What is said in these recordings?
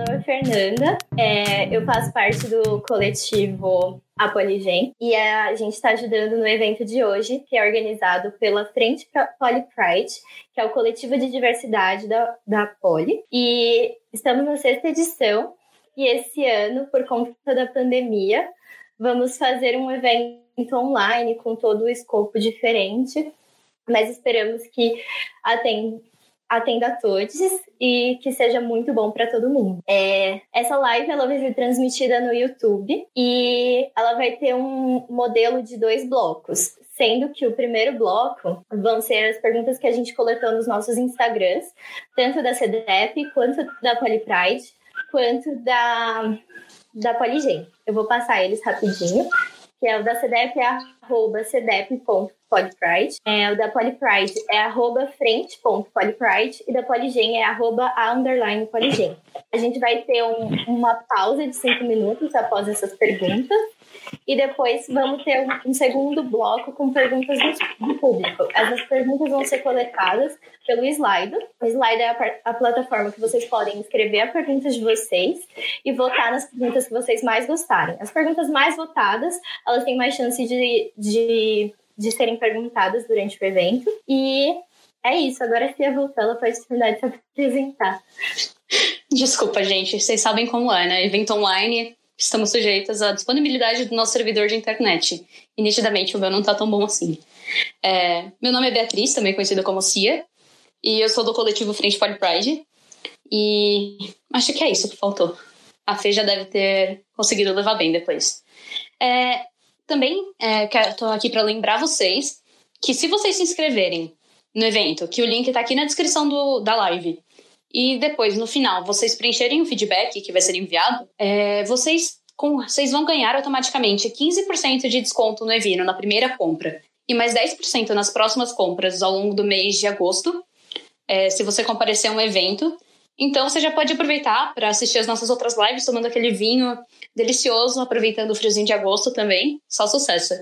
nome é Fernanda, é, eu faço parte do coletivo a Poligen e a gente está ajudando no evento de hoje, que é organizado pela Frente Poli Pride, que é o coletivo de diversidade da, da Poli. E estamos na sexta edição. E esse ano, por conta da pandemia, vamos fazer um evento online com todo o escopo diferente, mas esperamos que atenda atenda a todos e que seja muito bom para todo mundo. É, essa live ela vai ser transmitida no YouTube e ela vai ter um modelo de dois blocos, sendo que o primeiro bloco vão ser as perguntas que a gente coletou nos nossos Instagrams, tanto da CDF quanto da Polypride, quanto da da Poligen. Eu vou passar eles rapidinho que é o da CDF é arroba cdep.polypride, é, o da Polypride é arroba frente.polypride e da Polygen é arroba a underline Polygen. A gente vai ter um, uma pausa de cinco minutos após essas perguntas e depois vamos ter um, segundo bloco com perguntas do, do, público. Essas perguntas vão ser coletadas pelo Slido. O Slido é a, a, plataforma que vocês podem escrever as perguntas de vocês e votar nas perguntas que vocês mais gostarem. As perguntas mais votadas, elas têm mais chance de, de, de serem perguntadas durante o evento. E é isso. Agora a Fia voltou, ela pode terminar de se apresentar. Desculpa, gente. Vocês sabem como é, né? Evento online estamos sujeitas à disponibilidade do nosso servidor de internet. E nitidamente o meu não está tão bom assim. É, meu nome é Beatriz, também conhecida como Cia, e eu sou do coletivo Frente for Pride. E acho que é isso que faltou. A Fê já deve ter conseguido levar bem depois. É, também estou é, aqui para lembrar vocês que se vocês se inscreverem no evento, que o link está aqui na descrição do, da live, e depois, no final, vocês preencherem o feedback que vai ser enviado, é, vocês, com, vocês vão ganhar automaticamente 15% de desconto no Evino na primeira compra e mais 10% nas próximas compras ao longo do mês de agosto, é, se você comparecer a um evento. Então você já pode aproveitar para assistir as nossas outras lives, tomando aquele vinho delicioso, aproveitando o friozinho de agosto também. Só sucesso.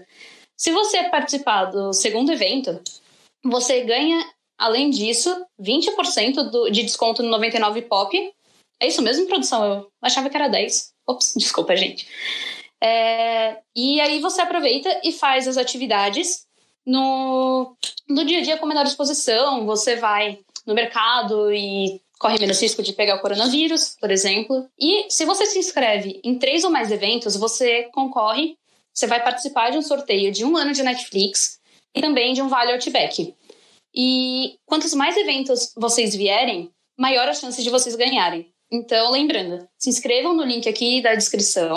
Se você participar do segundo evento, você ganha Além disso, 20% do, de desconto no 99 Pop. É isso mesmo, produção? Eu achava que era 10. Ops, desculpa, gente. É, e aí você aproveita e faz as atividades no, no dia a dia com menor exposição. Você vai no mercado e corre menos risco de pegar o coronavírus, por exemplo. E se você se inscreve em três ou mais eventos, você concorre, você vai participar de um sorteio de um ano de Netflix e também de um Vale Outback. E quantos mais eventos vocês vierem, maior a chance de vocês ganharem. Então, lembrando, se inscrevam no link aqui da descrição.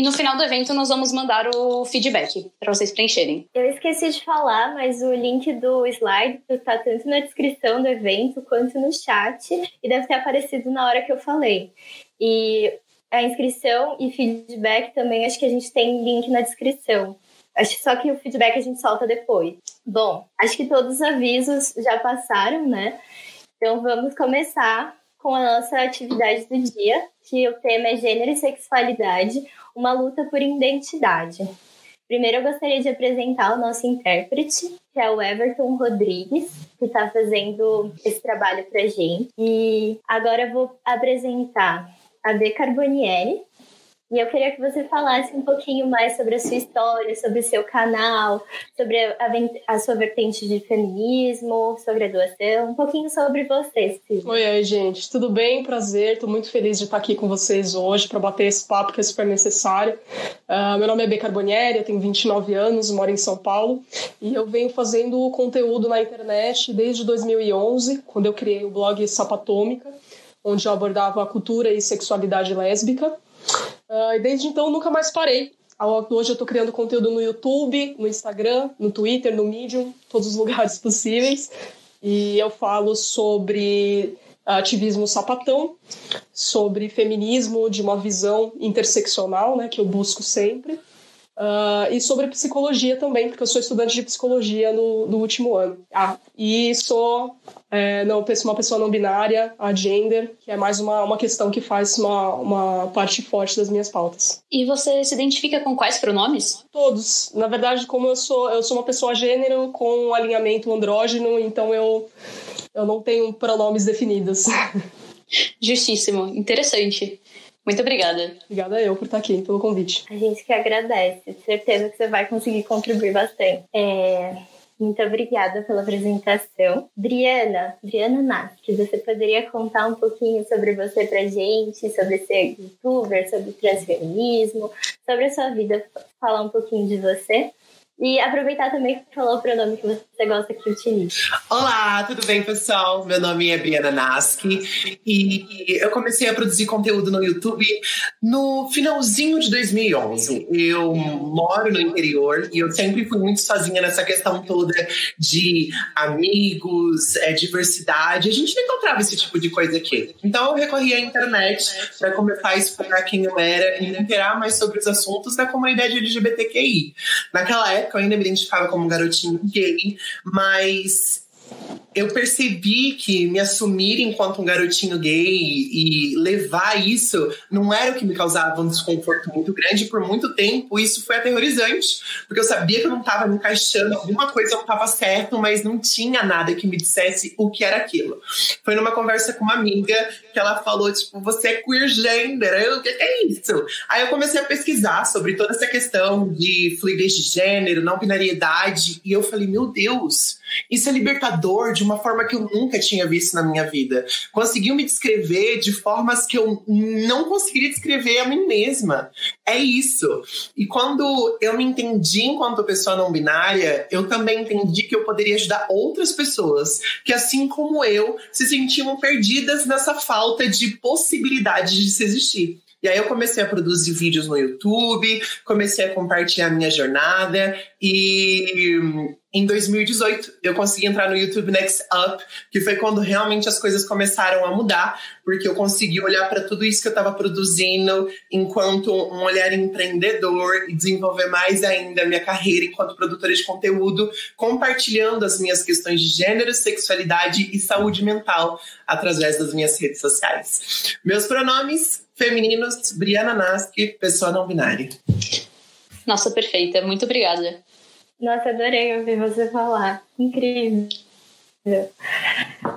E no final do evento nós vamos mandar o feedback para vocês preencherem. Eu esqueci de falar, mas o link do slide está tanto na descrição do evento quanto no chat e deve ter aparecido na hora que eu falei. E a inscrição e feedback também acho que a gente tem link na descrição. Acho só que o feedback a gente solta depois. Bom, acho que todos os avisos já passaram, né? Então vamos começar com a nossa atividade do dia, que o tema é gênero e sexualidade, uma luta por identidade. Primeiro eu gostaria de apresentar o nosso intérprete, que é o Everton Rodrigues, que está fazendo esse trabalho para gente. E agora eu vou apresentar a B. Carbonieri, e eu queria que você falasse um pouquinho mais sobre a sua história, sobre o seu canal, sobre a, a sua vertente de feminismo, sobre a doação, um pouquinho sobre você, Silvia. Oi, oi, gente. Tudo bem? Prazer. Estou muito feliz de estar aqui com vocês hoje para bater esse papo que é super necessário. Uh, meu nome é B. Carbonieri, eu tenho 29 anos, moro em São Paulo e eu venho fazendo conteúdo na internet desde 2011, quando eu criei o blog Sapatômica, onde eu abordava a cultura e sexualidade lésbica. Uh, e desde então nunca mais parei. Hoje eu estou criando conteúdo no YouTube, no Instagram, no Twitter, no Medium, todos os lugares possíveis. E eu falo sobre ativismo sapatão, sobre feminismo de uma visão interseccional, né, que eu busco sempre. Uh, e sobre psicologia também, porque eu sou estudante de psicologia no, no último ano. Ah, e sou é, não, uma pessoa não binária, a gender, que é mais uma, uma questão que faz uma, uma parte forte das minhas pautas. E você se identifica com quais pronomes? Todos. Na verdade, como eu sou, eu sou uma pessoa gênero com um alinhamento andrógeno, então eu, eu não tenho pronomes definidos. Justíssimo, interessante. Muito obrigada. Obrigada eu por estar aqui, pelo convite. A gente que agradece. Certeza que você vai conseguir contribuir bastante. É... Muito obrigada pela apresentação. Briana, Briana Nasque, você poderia contar um pouquinho sobre você pra gente, sobre ser youtuber, sobre transfeminismo, sobre a sua vida, falar um pouquinho de você? E aproveitar também para falar o pronome que você gosta que utilize. Olá, tudo bem, pessoal? Meu nome é Briana Naski e eu comecei a produzir conteúdo no YouTube no finalzinho de 2011. Eu moro no interior e eu sempre fui muito sozinha nessa questão toda de amigos, é, diversidade. A gente não encontrava esse tipo de coisa aqui. Então eu recorri à internet para começar a explorar quem eu era e interar mais sobre os assuntos da comunidade LGBTQI. Naquela época, época eu ainda me identificava como um garotinho gay, mas eu percebi que me assumir enquanto um garotinho gay e levar isso não era o que me causava um desconforto muito grande. Por muito tempo, isso foi aterrorizante, porque eu sabia que eu não estava me encaixando, alguma coisa não estava certo, mas não tinha nada que me dissesse o que era aquilo. Foi numa conversa com uma amiga que ela falou, tipo, você é queer gender. Eu, o que é isso? Aí eu comecei a pesquisar sobre toda essa questão de fluidez de gênero, não binariedade, e eu falei, meu Deus, isso é libertador de uma forma que eu nunca tinha visto na minha vida. Conseguiu me descrever de formas que eu não conseguiria descrever a mim mesma. É isso. E quando eu me entendi enquanto pessoa não binária, eu também entendi que eu poderia ajudar outras pessoas que, assim como eu, se sentiam perdidas nessa falta de possibilidade de se existir. E aí eu comecei a produzir vídeos no YouTube, comecei a compartilhar minha jornada e em 2018 eu consegui entrar no YouTube Next Up, que foi quando realmente as coisas começaram a mudar, porque eu consegui olhar para tudo isso que eu estava produzindo enquanto um olhar empreendedor e desenvolver mais ainda a minha carreira enquanto produtora de conteúdo, compartilhando as minhas questões de gênero, sexualidade e saúde mental através das minhas redes sociais. Meus pronomes femininos, Briana Naski, pessoa não binária. Nossa, perfeita. Muito obrigada. Nossa, adorei ouvir você falar. Incrível.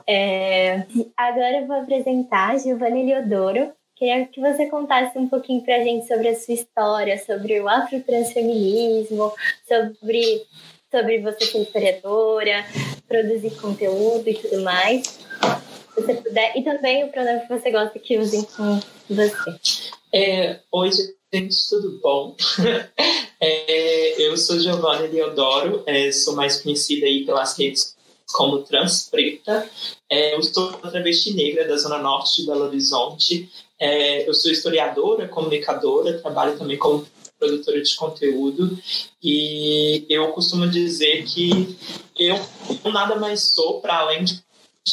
É, agora eu vou apresentar a Giovanna Eliodoro. Queria que você contasse um pouquinho pra gente sobre a sua história, sobre o afrotransfeminismo, sobre, sobre você ser historiadora, produzir conteúdo e tudo mais. Se você puder. E também o pronome que você gosta que usem com você. É, oi, gente, tudo bom? é, eu sou Giovanna Leodoro, é, sou mais conhecida aí pelas redes como Trans Preta. É, eu sou travesti negra da Zona Norte de Belo Horizonte. É, eu sou historiadora, comunicadora, trabalho também como produtora de conteúdo e eu costumo dizer que eu nada mais sou para além de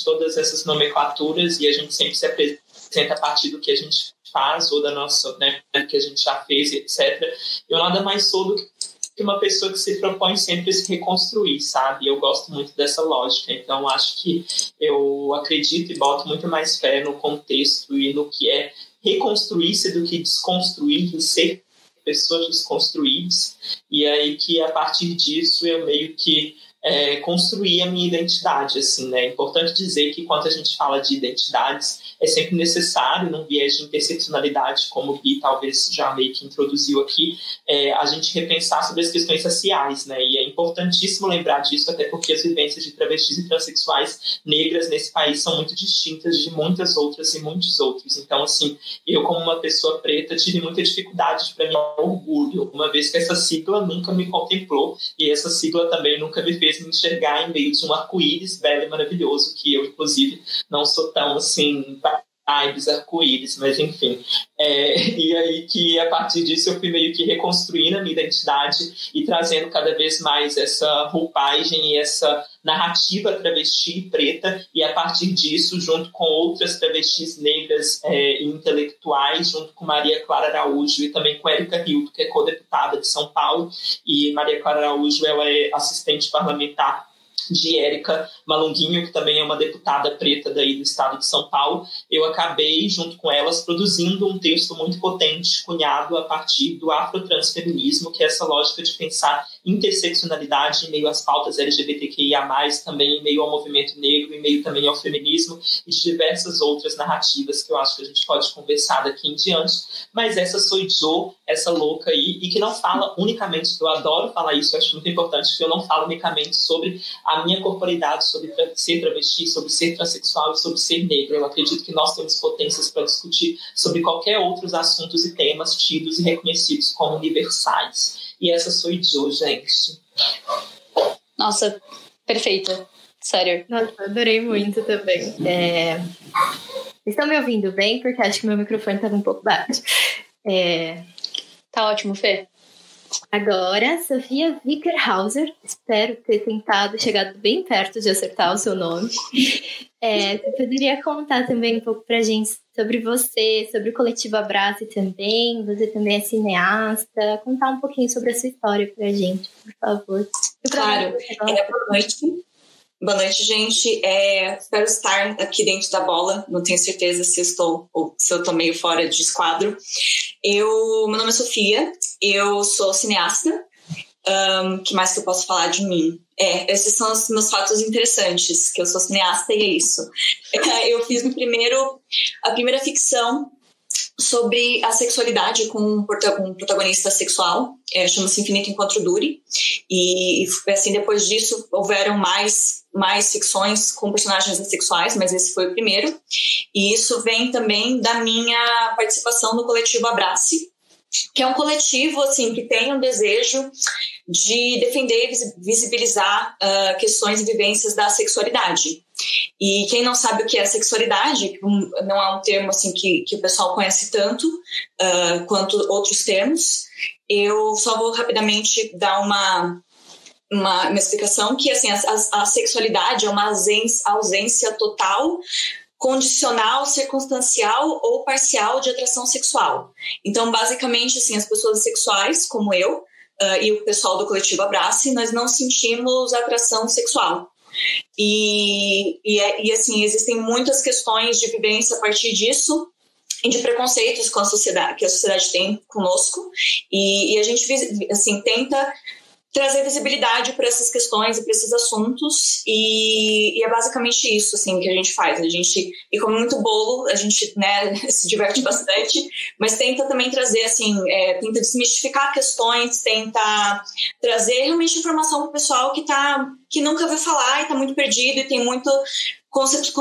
todas essas nomenclaturas e a gente sempre se apresenta a partir do que a gente faz ou da nossa, né, que a gente já fez, etc. Eu nada mais sou do que uma pessoa que se propõe sempre a se reconstruir, sabe? Eu gosto muito dessa lógica, então acho que eu acredito e boto muito mais fé no contexto e no que é reconstruir-se do que desconstruir e ser pessoas desconstruídas. E aí que a partir disso eu meio que é, construir a minha identidade, assim, né? É importante dizer que quando a gente fala de identidades, é sempre necessário, num viés de interseccionalidade, como o talvez já meio que introduziu aqui, é, a gente repensar sobre as questões raciais, né? E é importantíssimo lembrar disso, até porque as vivências de travestis e transexuais negras nesse país são muito distintas de muitas outras e muitos outros. Então, assim, eu como uma pessoa preta tive muita dificuldade para mim orgulho, uma vez que essa sigla nunca me contemplou e essa sigla também nunca me fez me enxergar em meio de um arco-íris belo e maravilhoso, que eu, inclusive, não sou tão assim vibes arco-íris, mas enfim. É, e aí que a partir disso eu fui meio que reconstruindo a minha identidade e trazendo cada vez mais essa roupagem e essa narrativa travesti preta e a partir disso, junto com outras travestis negras é, intelectuais, junto com Maria Clara Araújo e também com Érica Hilton, que é co-deputada de São Paulo, e Maria Clara Araújo ela é assistente parlamentar de Érica Malunguinho, que também é uma deputada preta daí do estado de São Paulo, eu acabei, junto com elas, produzindo um texto muito potente, cunhado a partir do afrotransfeminismo, que é essa lógica de pensar interseccionalidade em meio às pautas LGBTQIA+, também em meio ao movimento negro, em meio também ao feminismo e de diversas outras narrativas que eu acho que a gente pode conversar daqui em diante. Mas essa sou Joe, essa louca aí, e que não fala unicamente, eu adoro falar isso, eu acho muito importante, que eu não falo unicamente sobre a minha corporidade, sobre ser travesti, sobre ser transexual e sobre ser negro. Eu acredito que nós temos potências para discutir sobre qualquer outros assuntos e temas tidos e reconhecidos como universais. E essa sou Joe, gente. Nossa, perfeita. Sério. Nossa, adorei muito também. É... Estão me ouvindo bem? Porque acho que meu microfone estava um pouco baixo. É... Tá ótimo, Fê. Agora, Sofia Wickerhauser. Espero ter tentado chegar bem perto de acertar o seu nome. É, você poderia contar também um pouco pra gente sobre você, sobre o coletivo Abraço também. Você também é cineasta. Contar um pouquinho sobre a sua história pra gente, por favor. Claro. É, boa noite. Boa noite, gente. É, espero estar aqui dentro da bola. Não tenho certeza se estou ou se eu estou meio fora de esquadro. Eu, meu nome é Sofia. Eu sou cineasta. Um, que mais que eu posso falar de mim? É, esses são os meus fatos interessantes, que eu sou cineasta e é isso. Eu fiz o primeiro, a primeira ficção sobre a sexualidade com um protagonista sexual, é, chama-se Infinito Encontro Dure, e assim, depois disso houveram mais, mais ficções com personagens sexuais, mas esse foi o primeiro, e isso vem também da minha participação no coletivo Abrace, que é um coletivo assim que tem um desejo de defender e visibilizar uh, questões e vivências da sexualidade. E quem não sabe o que é sexualidade, não é um termo assim que, que o pessoal conhece tanto uh, quanto outros termos, eu só vou rapidamente dar uma, uma, uma explicação que assim a, a, sexualidade é uma ausência, ausência total condicional, circunstancial ou parcial de atração sexual. Então, basicamente, assim, as pessoas sexuais, como eu, uh, e o pessoal do coletivo Abrace, nós não sentimos atração sexual. E, e, é, e, assim, existem muitas questões de vivência a partir disso e de preconceitos com a sociedade, que a sociedade tem conosco. E, e a gente, assim, tenta trazer visibilidade para essas questões e para esses assuntos. E, e, é basicamente isso assim que a gente faz. A gente e come muito bolo a gente né se diverte bastante mas tenta também trazer assim é, tenta desmistificar questões tenta trazer realmente informação para o pessoal que tá que nunca vai falar e está muito perdido e tem muito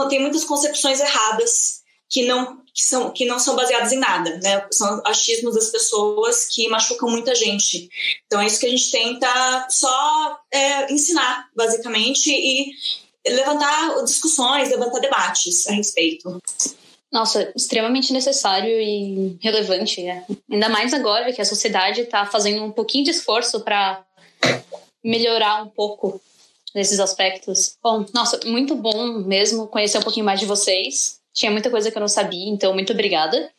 tem muitas concepções erradas que não que, são, que não são baseados em nada, né? São achismos das pessoas que machucam muita gente. Então é isso que a gente tenta só é, ensinar, basicamente, e levantar discussões, levantar debates a respeito. Nossa, extremamente necessário e relevante, né? Ainda mais agora que a sociedade está fazendo um pouquinho de esforço para melhorar um pouco nesses aspectos. Bom, nossa, muito bom mesmo conhecer um pouquinho mais de vocês. Tinha muita coisa que eu não sabia, então muito obrigada.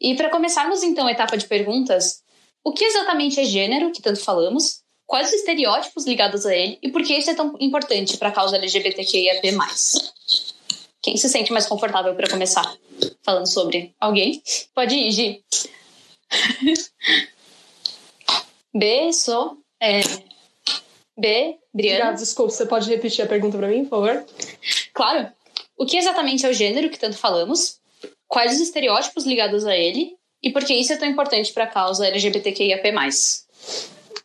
E para começarmos então a etapa de perguntas, o que exatamente é gênero, que tanto falamos? Quais os estereótipos ligados a ele e por que isso é tão importante para a causa LGBTQIAP+. Quem se sente mais confortável para começar falando sobre alguém? Pode ir, Gi. B, sou. É... B, Briana. Desculpa, você pode repetir a pergunta para mim, por favor? Claro. O que exatamente é o gênero que tanto falamos? Quais os estereótipos ligados a ele? E por que isso é tão importante para a causa LGBTQIAP+.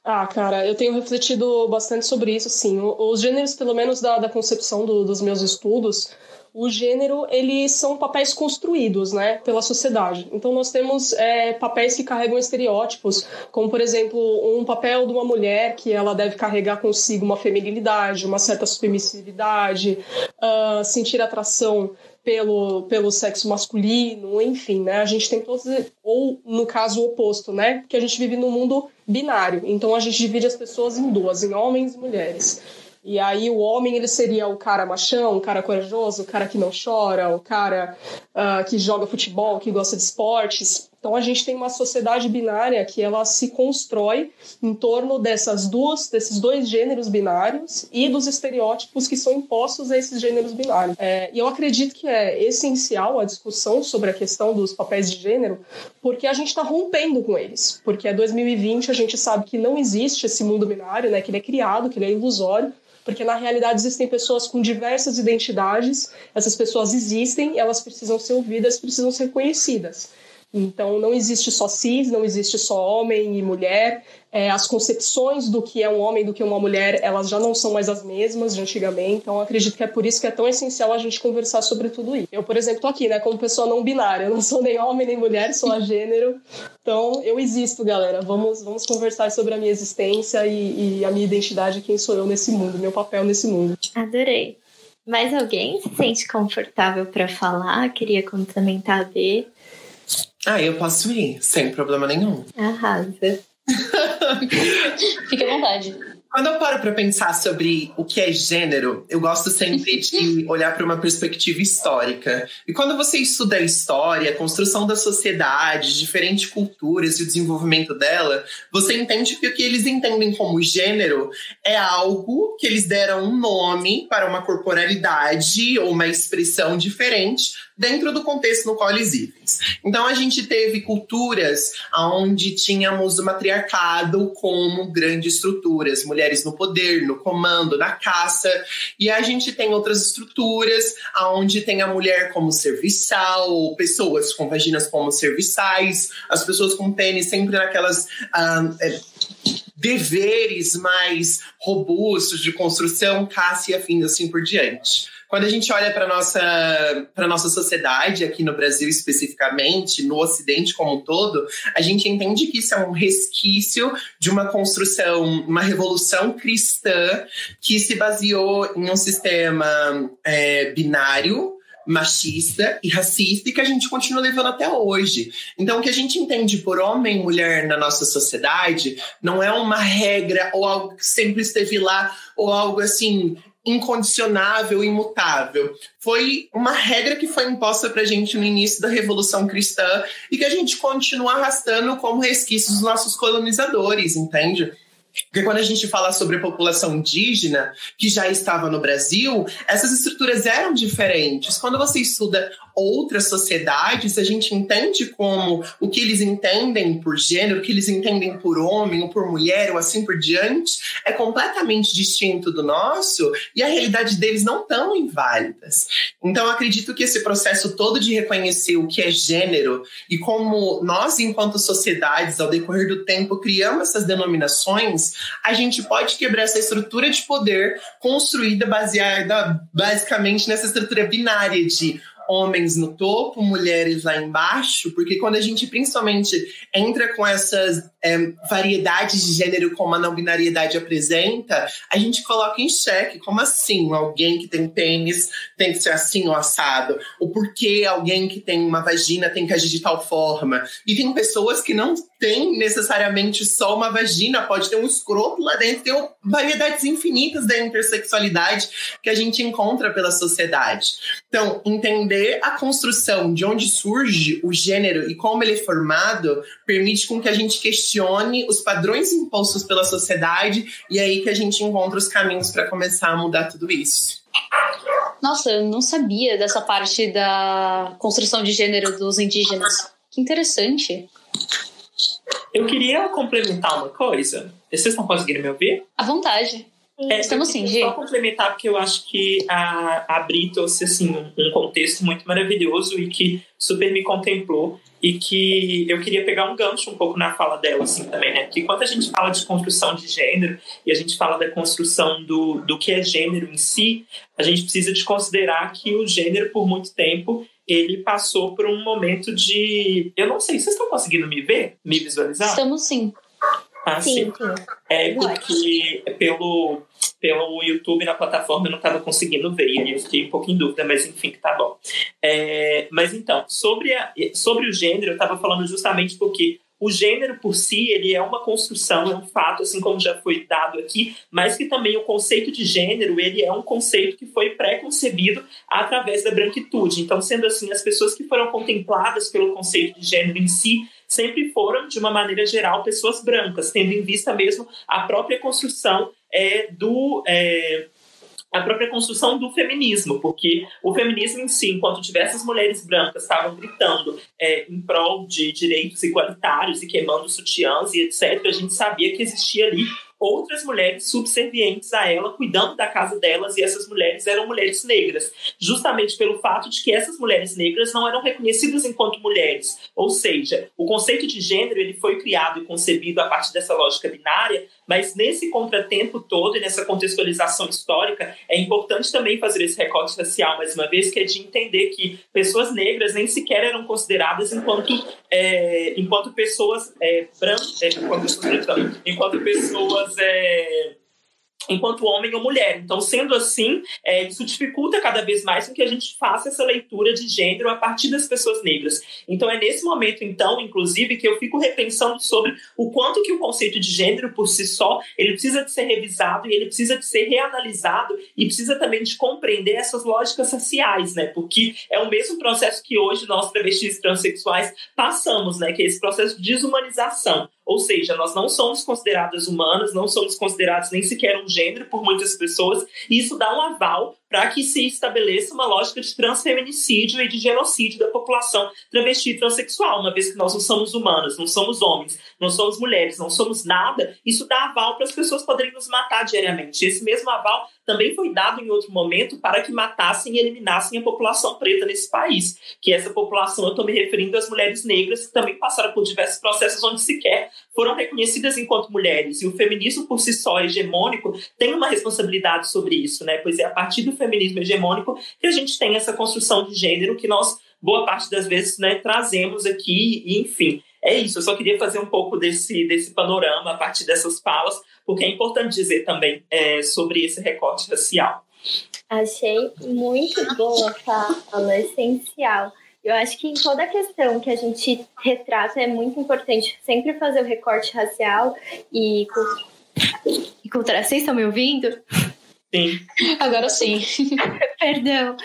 Ah, cara, eu tenho refletido bastante sobre isso, sim. Os gêneros, pelo menos da, da concepção do, dos meus estudos, o gênero, eles são papéis construídos, né, pela sociedade. Então, nós temos é, papéis que carregam estereótipos, como, por exemplo, um papel de uma mulher que ela deve carregar consigo uma feminilidade, uma certa submissividade, uh, sentir atração pelo, pelo sexo masculino, enfim, né? A gente tem todos, ou no caso o oposto, né? Que a gente vive num mundo binário. Então a gente divide as pessoas em duas, em homens e mulheres. E aí o homem ele seria o cara machão, o cara corajoso, o cara que não chora, o cara uh, que joga futebol, que gosta de esportes. Então a gente tem uma sociedade binária que ela se constrói em torno dessas duas, desses dois gêneros binários e dos estereótipos que são impostos a esses gêneros binários. É, e eu acredito que é essencial a discussão sobre a questão dos papéis de gênero, porque a gente está rompendo com eles. Porque é 2020, a gente sabe que não existe esse mundo binário, né? Que ele é criado, que ele é ilusório porque na realidade existem pessoas com diversas identidades, essas pessoas existem, elas precisam ser ouvidas, precisam ser conhecidas. Então, não existe só cis, não existe só homem e mulher. É, as concepções do que é um homem, do que é uma mulher, elas já não são mais as mesmas de antigamente. Então, acredito que é por isso que é tão essencial a gente conversar sobre tudo isso. Eu, por exemplo, tô aqui, né, como pessoa não binária. Eu não sou nem homem nem mulher, sou a gênero. Então, eu existo, galera. Vamos, vamos conversar sobre a minha existência e, e a minha identidade, quem sou eu nesse mundo, meu papel nesse mundo. Adorei. Mais alguém se sente confortável para falar? Queria complementar a B? Ah, eu posso ir, sem problema nenhum. Arrasa. Fique à vontade. Quando eu paro para pensar sobre o que é gênero, eu gosto sempre de olhar para uma perspectiva histórica. E quando você estuda a história, a construção da sociedade, diferentes culturas e o desenvolvimento dela, você entende que o que eles entendem como gênero é algo que eles deram um nome para uma corporalidade ou uma expressão diferente dentro do contexto no qual eles vivem. Então a gente teve culturas onde tínhamos o matriarcado como grandes estruturas, mulheres no poder, no comando, na caça, e a gente tem outras estruturas onde tem a mulher como serviçal, pessoas com vaginas como serviçais, as pessoas com pênis sempre naquelas ah, é, deveres mais robustos de construção, caça e afins assim por diante. Quando a gente olha para nossa para nossa sociedade aqui no Brasil especificamente, no Ocidente como um todo, a gente entende que isso é um resquício de uma construção, uma revolução cristã que se baseou em um sistema é, binário machista e racista e que a gente continua levando até hoje. Então, o que a gente entende por homem e mulher na nossa sociedade não é uma regra ou algo que sempre esteve lá ou algo assim incondicionável, imutável. Foi uma regra que foi imposta para a gente no início da Revolução Cristã e que a gente continua arrastando como resquícios dos nossos colonizadores, entende? Porque quando a gente fala sobre a população indígena, que já estava no Brasil, essas estruturas eram diferentes. Quando você estuda outras sociedades, a gente entende como o que eles entendem por gênero, o que eles entendem por homem ou por mulher, ou assim por diante, é completamente distinto do nosso e a realidade deles não tão inválidas. Então, acredito que esse processo todo de reconhecer o que é gênero e como nós, enquanto sociedades, ao decorrer do tempo, criamos essas denominações, a gente pode quebrar essa estrutura de poder construída baseada basicamente nessa estrutura binária de homens no topo, mulheres lá embaixo, porque quando a gente principalmente entra com essas é, variedades de gênero como a não binariedade apresenta, a gente coloca em xeque como assim alguém que tem pênis tem que ser assim ou assado, o porquê alguém que tem uma vagina tem que agir de tal forma. E tem pessoas que não têm necessariamente só uma vagina, pode ter um escroto lá dentro, tem variedades infinitas da intersexualidade que a gente encontra pela sociedade. Então, entender a construção de onde surge o gênero e como ele é formado permite com que a gente questione os padrões impostos pela sociedade e é aí que a gente encontra os caminhos para começar a mudar tudo isso. Nossa, eu não sabia dessa parte da construção de gênero dos indígenas. Que interessante. Eu queria complementar uma coisa. Vocês estão conseguindo me ouvir? À vontade. É, Estamos sim, Gi. Só complementar, porque eu acho que a, a Bri trouxe assim, um, um contexto muito maravilhoso e que super me contemplou e que eu queria pegar um gancho um pouco na fala dela assim também, né? Que quando a gente fala de construção de gênero e a gente fala da construção do, do que é gênero em si, a gente precisa de considerar que o gênero por muito tempo ele passou por um momento de, eu não sei, vocês estão conseguindo me ver, me visualizar? Estamos sim. Ah, sim. sim. É porque pelo, pelo YouTube na plataforma eu não estava conseguindo ver, e aí eu fiquei um pouco em dúvida, mas enfim, que tá bom. É, mas então, sobre, a, sobre o gênero, eu estava falando justamente porque o gênero por si ele é uma construção, é um fato, assim como já foi dado aqui, mas que também o conceito de gênero ele é um conceito que foi pré-concebido através da branquitude. Então, sendo assim, as pessoas que foram contempladas pelo conceito de gênero em si sempre foram, de uma maneira geral, pessoas brancas, tendo em vista mesmo a própria construção é, do. É, a própria construção do feminismo, porque o feminismo em si, enquanto diversas mulheres brancas estavam gritando é, em prol de direitos igualitários e queimando sutiãs e etc., a gente sabia que existia ali outras mulheres subservientes a ela, cuidando da casa delas, e essas mulheres eram mulheres negras, justamente pelo fato de que essas mulheres negras não eram reconhecidas enquanto mulheres. Ou seja, o conceito de gênero ele foi criado e concebido a partir dessa lógica binária, mas nesse contratempo todo e nessa contextualização histórica, é importante também fazer esse recorte racial, mais uma vez, que é de entender que pessoas negras nem sequer eram consideradas enquanto, é, enquanto pessoas é, brancas, é, enquanto, enquanto pessoas é, enquanto homem ou mulher. Então, sendo assim, é, isso dificulta cada vez mais que a gente faça essa leitura de gênero a partir das pessoas negras. Então, é nesse momento, então, inclusive, que eu fico repensando sobre o quanto que o conceito de gênero por si só, ele precisa de ser revisado e ele precisa de ser reanalisado e precisa também de compreender essas lógicas raciais, né? Porque é o mesmo processo que hoje nós travestis transexuais passamos, né? Que é esse processo de desumanização. Ou seja, nós não somos consideradas humanas, não somos considerados nem sequer um gênero por muitas pessoas, e isso dá um aval para que se estabeleça uma lógica de transfeminicídio e de genocídio da população travesti e transexual, uma vez que nós não somos humanas, não somos homens, não somos mulheres, não somos nada, isso dá aval para as pessoas poderem nos matar diariamente. Esse mesmo aval também foi dado em outro momento para que matassem e eliminassem a população preta nesse país, que essa população, eu estou me referindo às mulheres negras que também passaram por diversos processos onde sequer foram reconhecidas enquanto mulheres, e o feminismo por si só hegemônico tem uma responsabilidade sobre isso, né? Pois é a partir do feminismo hegemônico que a gente tem essa construção de gênero que nós, boa parte das vezes, né, trazemos aqui, e, enfim. É isso, eu só queria fazer um pouco desse, desse panorama a partir dessas falas, porque é importante dizer também é, sobre esse recorte racial. Achei muito boa a fala, essencial. Eu acho que em toda questão que a gente retrata é muito importante sempre fazer o recorte racial e, e cultural. Vocês estão me ouvindo? Sim. Agora sim. Perdão.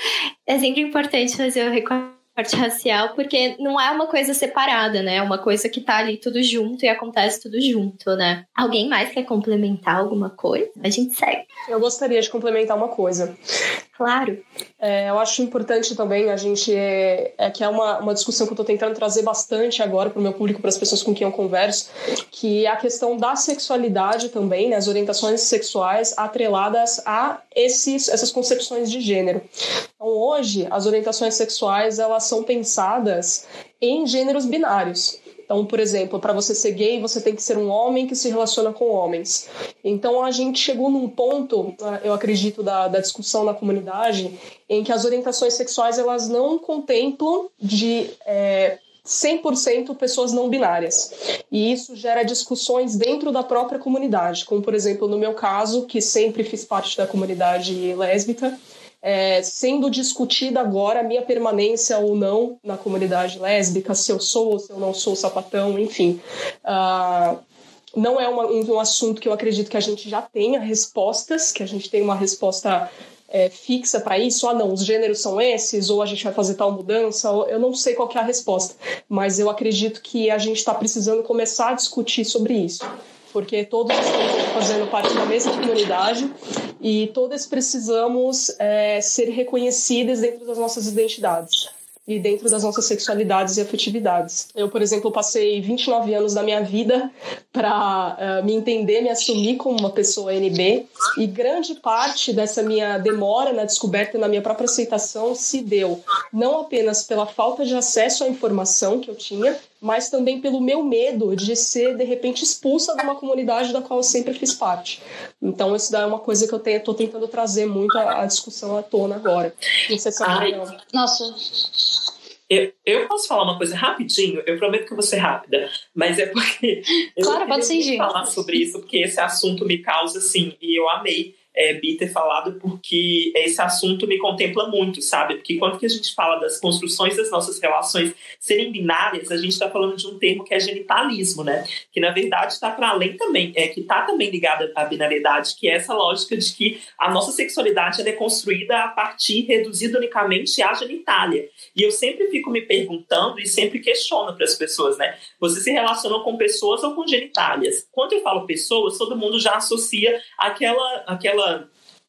É sempre importante fazer o recorte racial, porque não é uma coisa separada, né? É uma coisa que tá ali tudo junto e acontece tudo junto, né? Alguém mais quer complementar alguma coisa? A gente segue. Eu gostaria de complementar uma coisa. Claro. É, eu acho importante também a gente. É, é que é uma, uma discussão que eu estou tentando trazer bastante agora para o meu público, para as pessoas com quem eu converso, que é a questão da sexualidade também, né, as orientações sexuais atreladas a esses, essas concepções de gênero. Então, hoje, as orientações sexuais elas são pensadas em gêneros binários. Então, por exemplo, para você ser gay, você tem que ser um homem que se relaciona com homens. Então, a gente chegou num ponto, ah, eu acredito, da, da discussão na comunidade, em que as orientações sexuais elas não contemplam de é, 100% pessoas não binárias. E isso gera discussões dentro da própria comunidade, como, por exemplo, no meu caso, que sempre fiz parte da comunidade lésbica, é, sendo discutida agora a minha permanência ou não na comunidade lésbica, se eu sou ou se eu não sou sapatão, enfim. Uh, não é uma, um, um, assunto que eu acredito que a gente já tenha respostas, que a gente tenha uma resposta é, fixa para isso. Ah, não, os gêneros são esses, ou a gente vai fazer tal mudança. eu não sei qual é a resposta, mas eu acredito que a gente está precisando começar a discutir sobre isso porque todos estamos fazendo parte da mesma comunidade e todos precisamos é, ser reconhecidos dentro das nossas identidades e dentro das nossas sexualidades e afetividades. Eu, por exemplo, passei 29 anos da minha vida para uh, me entender, me assumir como uma pessoa NB, e grande parte dessa minha demora na descoberta e na minha própria aceitação se deu não apenas pela falta de acesso à informação que eu tinha, mas também pelo meu medo de ser, de repente, expulsa de uma comunidade da qual eu sempre fiz parte. Então, isso daí é uma coisa que eu estou tentando trazer muito a, a, discussão à tona agora. Não sei se Ai, Nossa. Eu, eu posso falar uma coisa rapidinho? Eu prometo que eu vou ser rápida, mas é porque. Claro, pode ser, falar sobre isso, porque esse assunto me causa, assim, e eu amei é, Bi ter falado, porque esse assunto me contempla muito, sabe? Porque quando que a gente fala das construções das nossas relações serem binárias, a gente está falando de um termo que é genitalismo, né? Que na verdade está para além também, é que está também ligada à binariedade, que é essa lógica de que a nossa sexualidade é construída a partir, reduzida unicamente à genitália. E eu sempre fico me perguntando e sempre questiono para as pessoas, né? Você se relaciona com pessoas ou com genitálias? Quando eu falo pessoas, todo mundo já associa aquela, aquela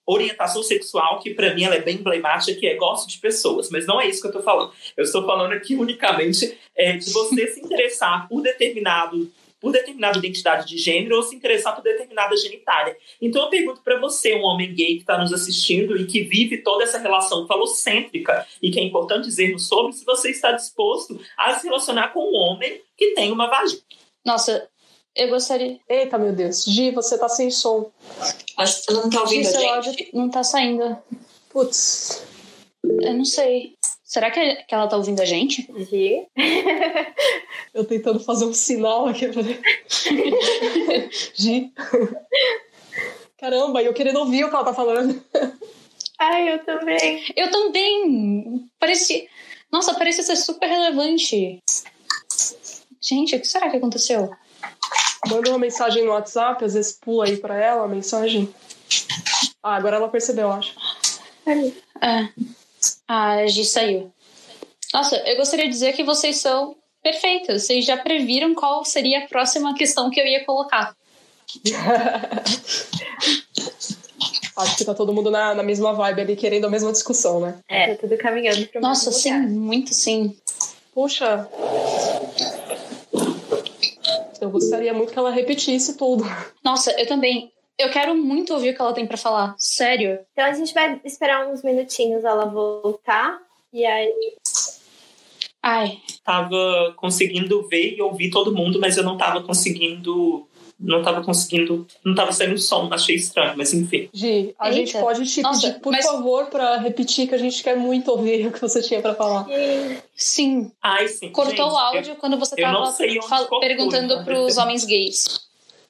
orientação sexual que para mim ela é bem emblemática, que é gosto de pessoas, mas não é isso que eu estou falando. Eu estou falando aqui unicamente é, de você se interessar por determinado por determinada identidade de gênero ou se interessar por determinada genitália. Então eu pergunto para você, um homem gay que está nos assistindo e que vive toda essa relação falocêntrica e que é importante dizermos sobre, se você está disposto a se relacionar com um homem que tem uma vagina. Nossa, eu gostaria. Eita, meu Deus. Gi, você tá sem som. Acho que não tá ouvindo Gi, a seu gente. áudio não tá saindo. Putz. Eu não sei. Será que, que ela tá ouvindo a gente? Gi. Eu tentando fazer um sinal aqui. pra- Gi. Caramba, eu querendo ouvir o que ela tá falando. Ai, eu também. Eu também. Parece. Nossa, parece ser super relevante. Gente, o que será que aconteceu? Manda uma mensagem no WhatsApp, às vezes pula aí pra ela a mensagem. Ah, agora ela percebeu, eu acho. É. A Gi saiu. Nossa, eu gostaria de dizer que vocês são perfeitas. Vocês já previram qual seria a próxima questão que eu ia colocar. Acho que tá todo mundo na, na mesma vibe ali, querendo a mesma discussão, né? É, tá tudo caminhando para Nossa, sim, lugar. muito sim. Puxa. Eu gostaria muito que ela repetisse tudo. Nossa, eu também. Eu quero muito ouvir o que ela tem pra falar. Sério. Então a gente vai esperar uns minutinhos ela voltar. E aí. Ai, Tava conseguindo ver e ouvir todo mundo, mas eu não tava conseguindo. Não tava conseguindo. Não tava saindo som, achei estranho, mas enfim. Gi, a Eita. gente pode te Nossa, pedir, por mas- favor, pra repetir, que a gente quer muito ouvir o que você tinha pra falar. sim. Ai, sim. Cortou gente, o áudio quando você eu tava fal- perguntando então, pros eu- homens gays.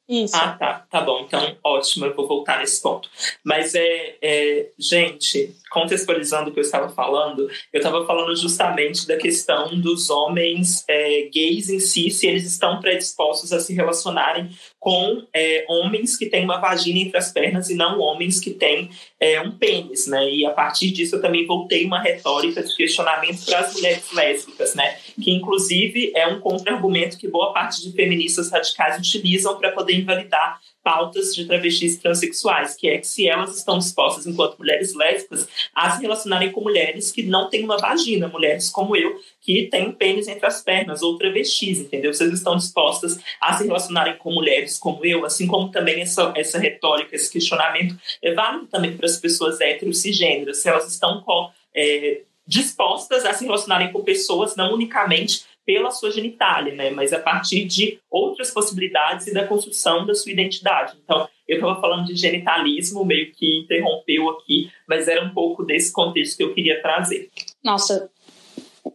Isso. Ah, tá. Tá bom. Então, ótimo. Eu vou voltar nesse ponto. Mas, é, é gente, contextualizando o que eu estava falando, eu estava falando justamente da questão dos homens é, gays em si, se eles estão predispostos a se relacionarem com é, homens que têm uma vagina entre as pernas e não homens que têm é, um pênis, né? E a partir disso eu também voltei uma retórica de questionamento para as mulheres lésbicas, né? Que inclusive é um contra-argumento que boa parte de feministas radicais utilizam para poder invalidar pautas de travestis transexuais, que é que se elas estão dispostas, enquanto mulheres lésbicas, a se relacionarem com mulheres que não têm uma vagina, mulheres como eu, que têm pênis entre as pernas, ou travestis, entendeu? Vocês estão dispostas a se relacionarem com mulheres como eu, assim como também essa, essa retórica, esse questionamento é válido também para as pessoas héteros cisgêneras, se elas estão com, é, dispostas a se relacionarem com pessoas não unicamente pela sua genitália, né? Mas a partir de outras possibilidades e da construção da sua identidade. Então, eu estava falando de genitalismo, meio que interrompeu aqui, mas era um pouco desse contexto que eu queria trazer. Nossa,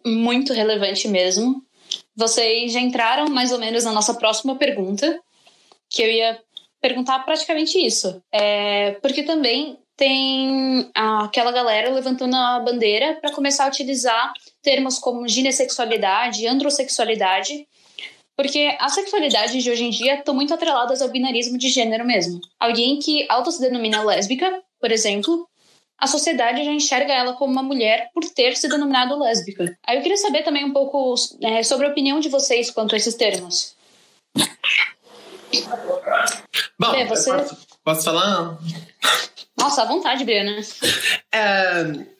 muito relevante mesmo. Vocês já entraram mais ou menos na nossa próxima pergunta, que eu ia perguntar praticamente isso. É, porque também tem aquela galera levantando a bandeira para começar a utilizar termos como ginesexualidade, androssexualidade, porque as sexualidades de hoje em dia estão muito atreladas ao binarismo de gênero mesmo. Alguém que auto se denomina lésbica, por exemplo, a sociedade já enxerga ela como uma mulher por ter se denominado lésbica. Aí eu queria saber também um pouco é, sobre a opinião de vocês quanto a esses termos. Bom, Bê, você- posso, posso falar? Nossa, à vontade, Briana. É,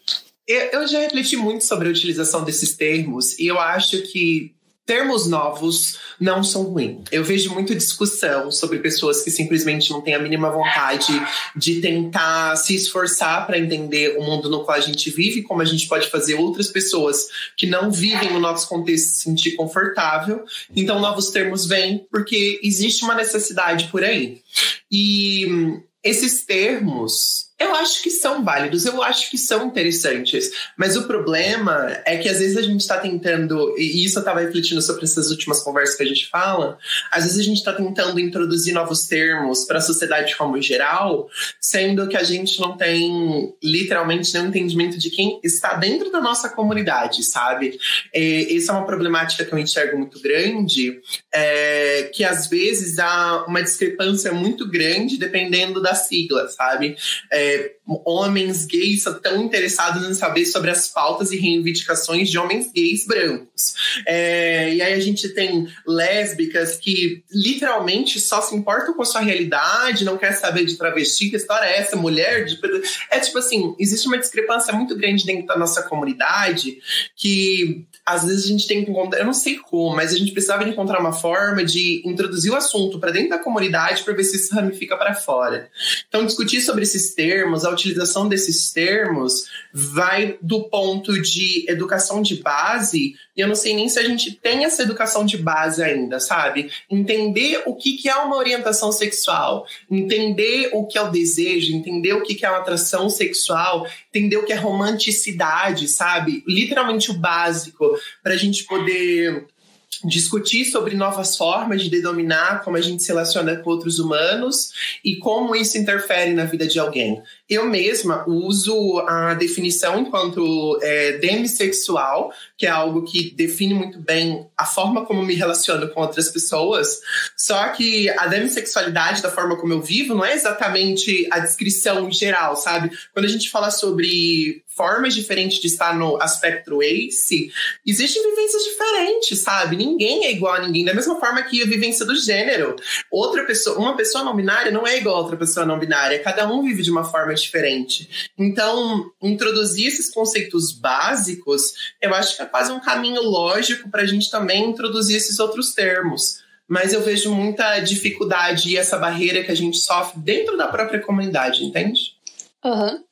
eu, já refleti muito sobre a utilização desses termos e eu acho que termos novos não são ruins. Eu vejo muita discussão sobre pessoas que simplesmente não têm a mínima vontade de tentar se esforçar para entender o mundo no qual a gente vive, como a gente pode fazer outras pessoas que não vivem o nosso contexto se sentir confortável. Então, novos termos vêm porque existe uma necessidade por aí. E hum, esses termos Eu acho que são válidos, eu acho que são interessantes. Mas o problema é que às vezes a gente está tentando, e isso eu estava refletindo sobre essas últimas conversas que a gente fala, às vezes a gente está tentando introduzir novos termos para a sociedade como geral, sendo que a gente não tem literalmente nenhum entendimento de quem está dentro da nossa comunidade, sabe? E, essa é uma problemática que eu enxergo muito grande, é, que às vezes há uma discrepância muito grande dependendo da sigla, sabe? É, homens gays tão interessados em saber sobre as pautas e reivindicações de homens gays brancos. É, e aí a gente tem lésbicas que literalmente só se importam com a sua realidade, não quer saber de travesti, que história é essa, mulher? De... É tipo assim, existe uma discrepância muito grande dentro da nossa comunidade que às vezes a gente tem que encontrar, eu não sei como, mas a gente precisava encontrar uma forma de introduzir o assunto para dentro da comunidade para ver se isso ramifica para fora. Então, discutir sobre esses termos, a utilização desses termos, vai do ponto de educação de base, e eu não sei nem se a gente tem essa educação de base ainda, sabe? Entender o que, que é uma orientação sexual, entender o que é o desejo, entender o que, que é uma atração sexual, entender o que é romanticidade, sabe? Literalmente o básico para a gente poder discutir sobre novas formas de denominar como a gente se relaciona com outros humanos e como isso interfere na vida de alguém. Eu mesma uso a definição enquanto é, demissexual, que é algo que define muito bem a forma como me relaciono com outras pessoas. Só que a demissexualidade, da forma como eu vivo, não é exatamente a descrição geral, sabe? Quando a gente fala sobre formas diferentes de estar no aspecto ACE, existem vivências diferentes, sabe? Ninguém é igual a ninguém, da mesma forma que a vivência do gênero. Outra pessoa, uma pessoa não binária não é igual a outra pessoa não binária, cada um vive de uma forma diferente. Então, introduzir esses conceitos básicos, eu acho que é quase um caminho lógico para a gente também introduzir esses outros termos. Mas eu vejo muita dificuldade e essa barreira que a gente sofre dentro da própria comunidade, entende? Uhum.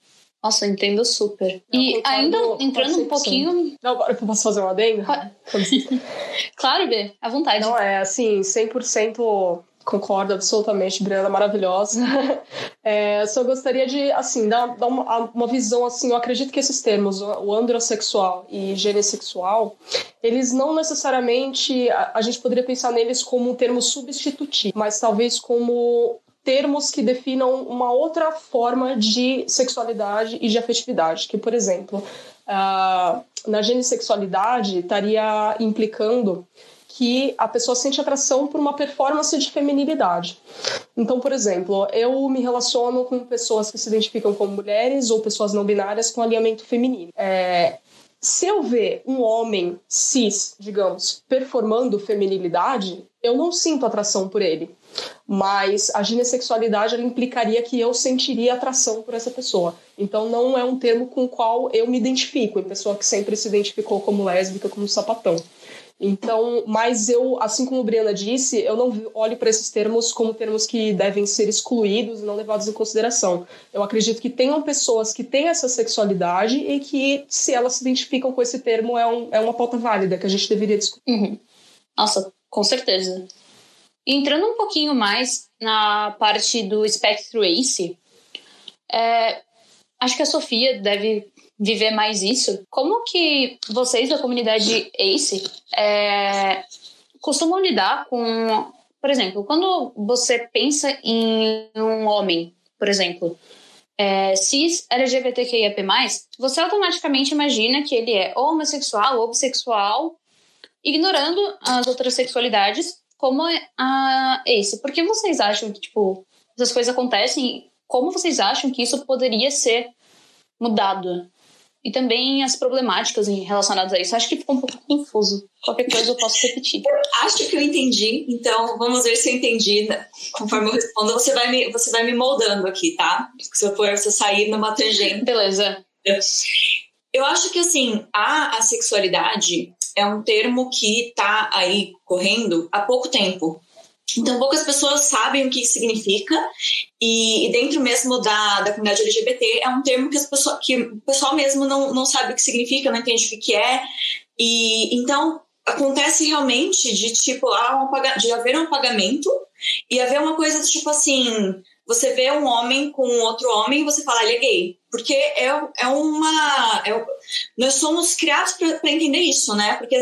Nossa, entendo super. Eu e ainda entrando um pouquinho. Não, agora eu posso fazer um adendo? claro, B, à vontade. Não, é assim, 100% Concordo absolutamente, Briana, maravilhosa. É, só gostaria de, assim, dar, dar uma, uma, visão, assim, eu acredito que esses termos, o androssexual e genesexual, eles não necessariamente, a, a gente poderia pensar neles como um termo substitutivo, mas talvez como termos que definam uma outra forma de sexualidade e de afetividade, que, por exemplo, uh, na genissexualidade estaria implicando que a pessoa sente atração por uma performance de feminilidade. Então, por exemplo, eu me relaciono com pessoas que se identificam como mulheres ou pessoas não binárias com alinhamento feminino. É, se eu ver um homem cis, digamos, performando feminilidade, eu não sinto atração por ele. Mas a ginessexualidade implicaria que eu sentiria atração por essa pessoa. Então não é um termo com o qual eu me identifico, em pessoa que sempre se identificou como lésbica, como sapatão. Então, mas eu, assim como a Briana disse, eu não olho para esses termos como termos que devem ser excluídos e não levados em consideração. Eu acredito que tenham pessoas que têm essa sexualidade e que, se elas se identificam com esse termo, é, um, é uma pauta válida que a gente deveria discutir. Uhum. Nossa, com certeza. Entrando um pouquinho mais na parte do espectro ACE, é, acho que a Sofia deve viver mais isso. Como que vocês da comunidade ACE é, costumam lidar com, por exemplo, quando você pensa em um homem, por exemplo, é, cis LGBTQIAP+, você automaticamente imagina que ele é homossexual ou bissexual, ignorando as outras sexualidades como a ACE. Por que vocês acham que, tipo, essas coisas acontecem? Como vocês acham que isso poderia ser mudado? e também as problemáticas relacionadas a isso. Acho que ficou um pouco confuso. Qualquer coisa eu posso repetir. Eu acho que eu entendi, então vamos ver se eu entendi. Conforme eu respondo, você vai me, você vai me moldando aqui, tá? Se eu for se eu sair numa tangente. Beleza. Eu acho que assim, a assexualidade é um termo que tá aí correndo há pouco tempo. Então, poucas pessoas sabem o que significa, e, e, dentro mesmo da, da comunidade LGBT é um termo que, as pessoas, que o pessoal mesmo não, não sabe o que significa, não entende o que é. E então acontece realmente de tipo ah, um, de haver um pagamento e haver uma coisa tipo assim você vê um homem com outro homem e você fala, ele é gay. Porque é, é uma. É, nós somos criados para entender isso, né? Porque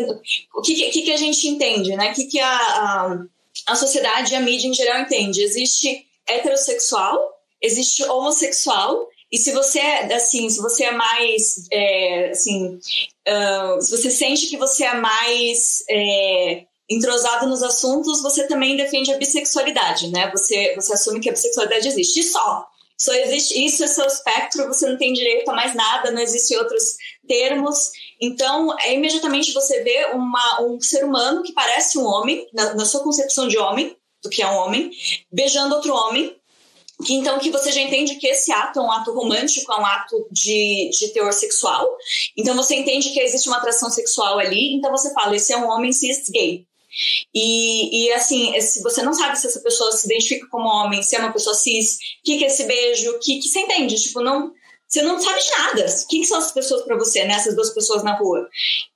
o que, que, que a gente entende, né? O que, que a, a, a sociedade e a mídia em geral entende? Existe heterossexual, existe homossexual, e se você é assim, se você é mais é, assim, uh, se você sente que você é mais é, entrosado nos assuntos, você também defende a bissexualidade, né? Você, você assume que a bissexualidade existe. E só. Só existe isso, é seu espectro, você não tem direito a mais nada, não existem outros termos. Então, é imediatamente você vê uma, um ser humano que parece um homem, na, na sua concepção de homem, do que é um homem, beijando outro homem, que então que você já entende que esse ato é um ato romântico, é um ato de, de teor sexual. Então você entende que existe uma atração sexual ali, então você fala, esse é um homem cis gay. E, e assim, se você não sabe se essa pessoa se identifica como homem, se é uma pessoa cis, o que, que é esse beijo, o que, que você entende? Tipo, não, você não sabe de nada. Quem são as pessoas para você, né? Essas duas pessoas na rua.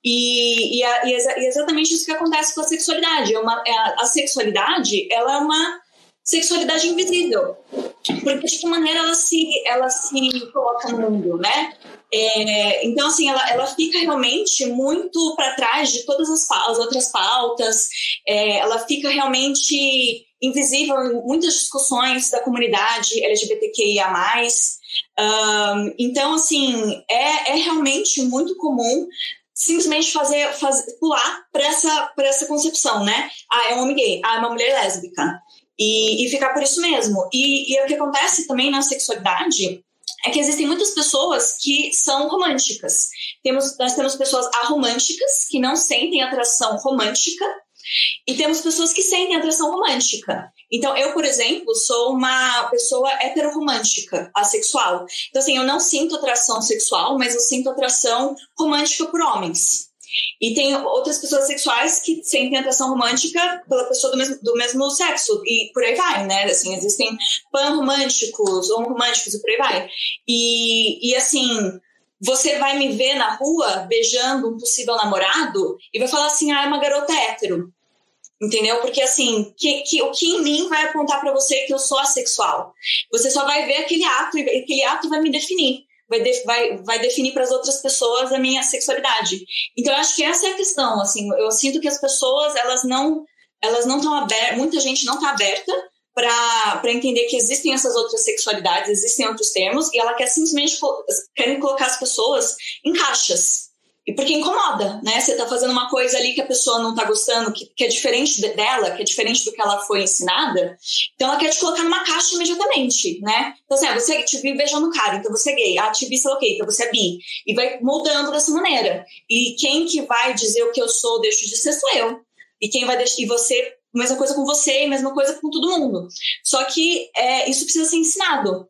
E, e, a, e, é exatamente isso que acontece com a sexualidade. É uma, é a, a, sexualidade, ela é uma sexualidade invisível. Porque, de que maneira ela se, ela se coloca no mundo, né? É, então, assim, ela, ela fica realmente muito para trás de todas as, as outras pautas, é, ela fica realmente invisível em muitas discussões da comunidade LGBTQIA. Um, então, assim, é, é realmente muito comum simplesmente fazer, fazer pular para essa, essa concepção, né? Ah, é um homem gay, ah, é uma mulher lésbica. E, e ficar por isso mesmo. E, e o que acontece também na sexualidade é que existem muitas pessoas que são românticas. Temos, nós temos pessoas aromânticas, que não sentem atração romântica, e temos pessoas que sentem atração romântica. Então, eu, por exemplo, sou uma pessoa heteroromântica, assexual. Então, assim, eu não sinto atração sexual, mas eu sinto atração romântica por homens. E tem outras pessoas sexuais que sentem atração romântica pela pessoa do mesmo, do mesmo sexo, e por aí vai, né? Assim, existem pan-românticos, homo-românticos e por aí vai. E, e assim, você vai me ver na rua beijando um possível namorado e vai falar assim: ah, é uma garota hétero. Entendeu? Porque assim, que, que, o que em mim vai apontar para você que eu sou assexual? Você só vai ver aquele ato e aquele ato vai me definir vai, de, vai, vai definir para as outras pessoas a minha sexualidade. Então, eu acho que essa é a questão, assim, eu sinto que as pessoas, elas não elas não estão abertas, muita gente não está aberta para entender que existem essas outras sexualidades, existem outros termos, e ela quer simplesmente querem colocar as pessoas em caixas. E porque incomoda, né? Você tá fazendo uma coisa ali que a pessoa não tá gostando, que, que é diferente dela, que é diferente do que ela foi ensinada. Então ela quer te colocar numa caixa imediatamente, né? Então assim, ah, você te vi beijando cara, então você é gay. Ah, te vi, sei o então você é bi. E vai moldando dessa maneira. E quem que vai dizer o que eu sou, deixo de ser, sou eu. E quem vai deixar. E você, mesma coisa com você, mesma coisa com todo mundo. Só que é, isso precisa ser ensinado.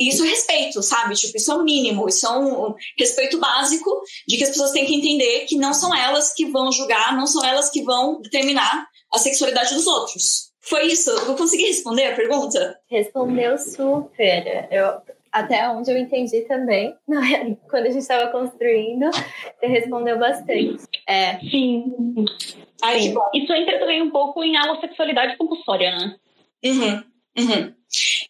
Isso é respeito, sabe? Tipo, isso é o mínimo, isso é um respeito básico de que as pessoas têm que entender que não são elas que vão julgar, não são elas que vão determinar a sexualidade dos outros. Foi isso? Eu consegui responder a pergunta? Respondeu super. Eu, até onde eu entendi também, quando a gente estava construindo, você respondeu bastante. É. Sim. Ai, Sim. Isso entra também um pouco em homossexualidade compulsória, né? Uhum. Uhum.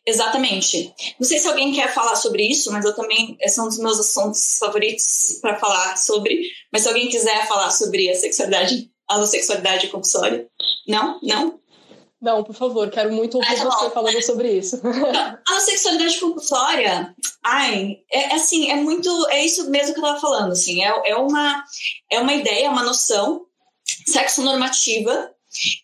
Exatamente. Não sei se alguém quer falar sobre isso, mas eu também. Esse é um dos meus assuntos favoritos para falar sobre. Mas se alguém quiser falar sobre a sexualidade, a sexualidade compulsória. Não? Não? Não, por favor, quero muito ouvir ah, você falando sobre isso. a sexualidade compulsória, ai, é, é, assim, é muito, é isso mesmo que eu estava falando, assim, é, é, uma, é uma ideia, uma noção sexo normativa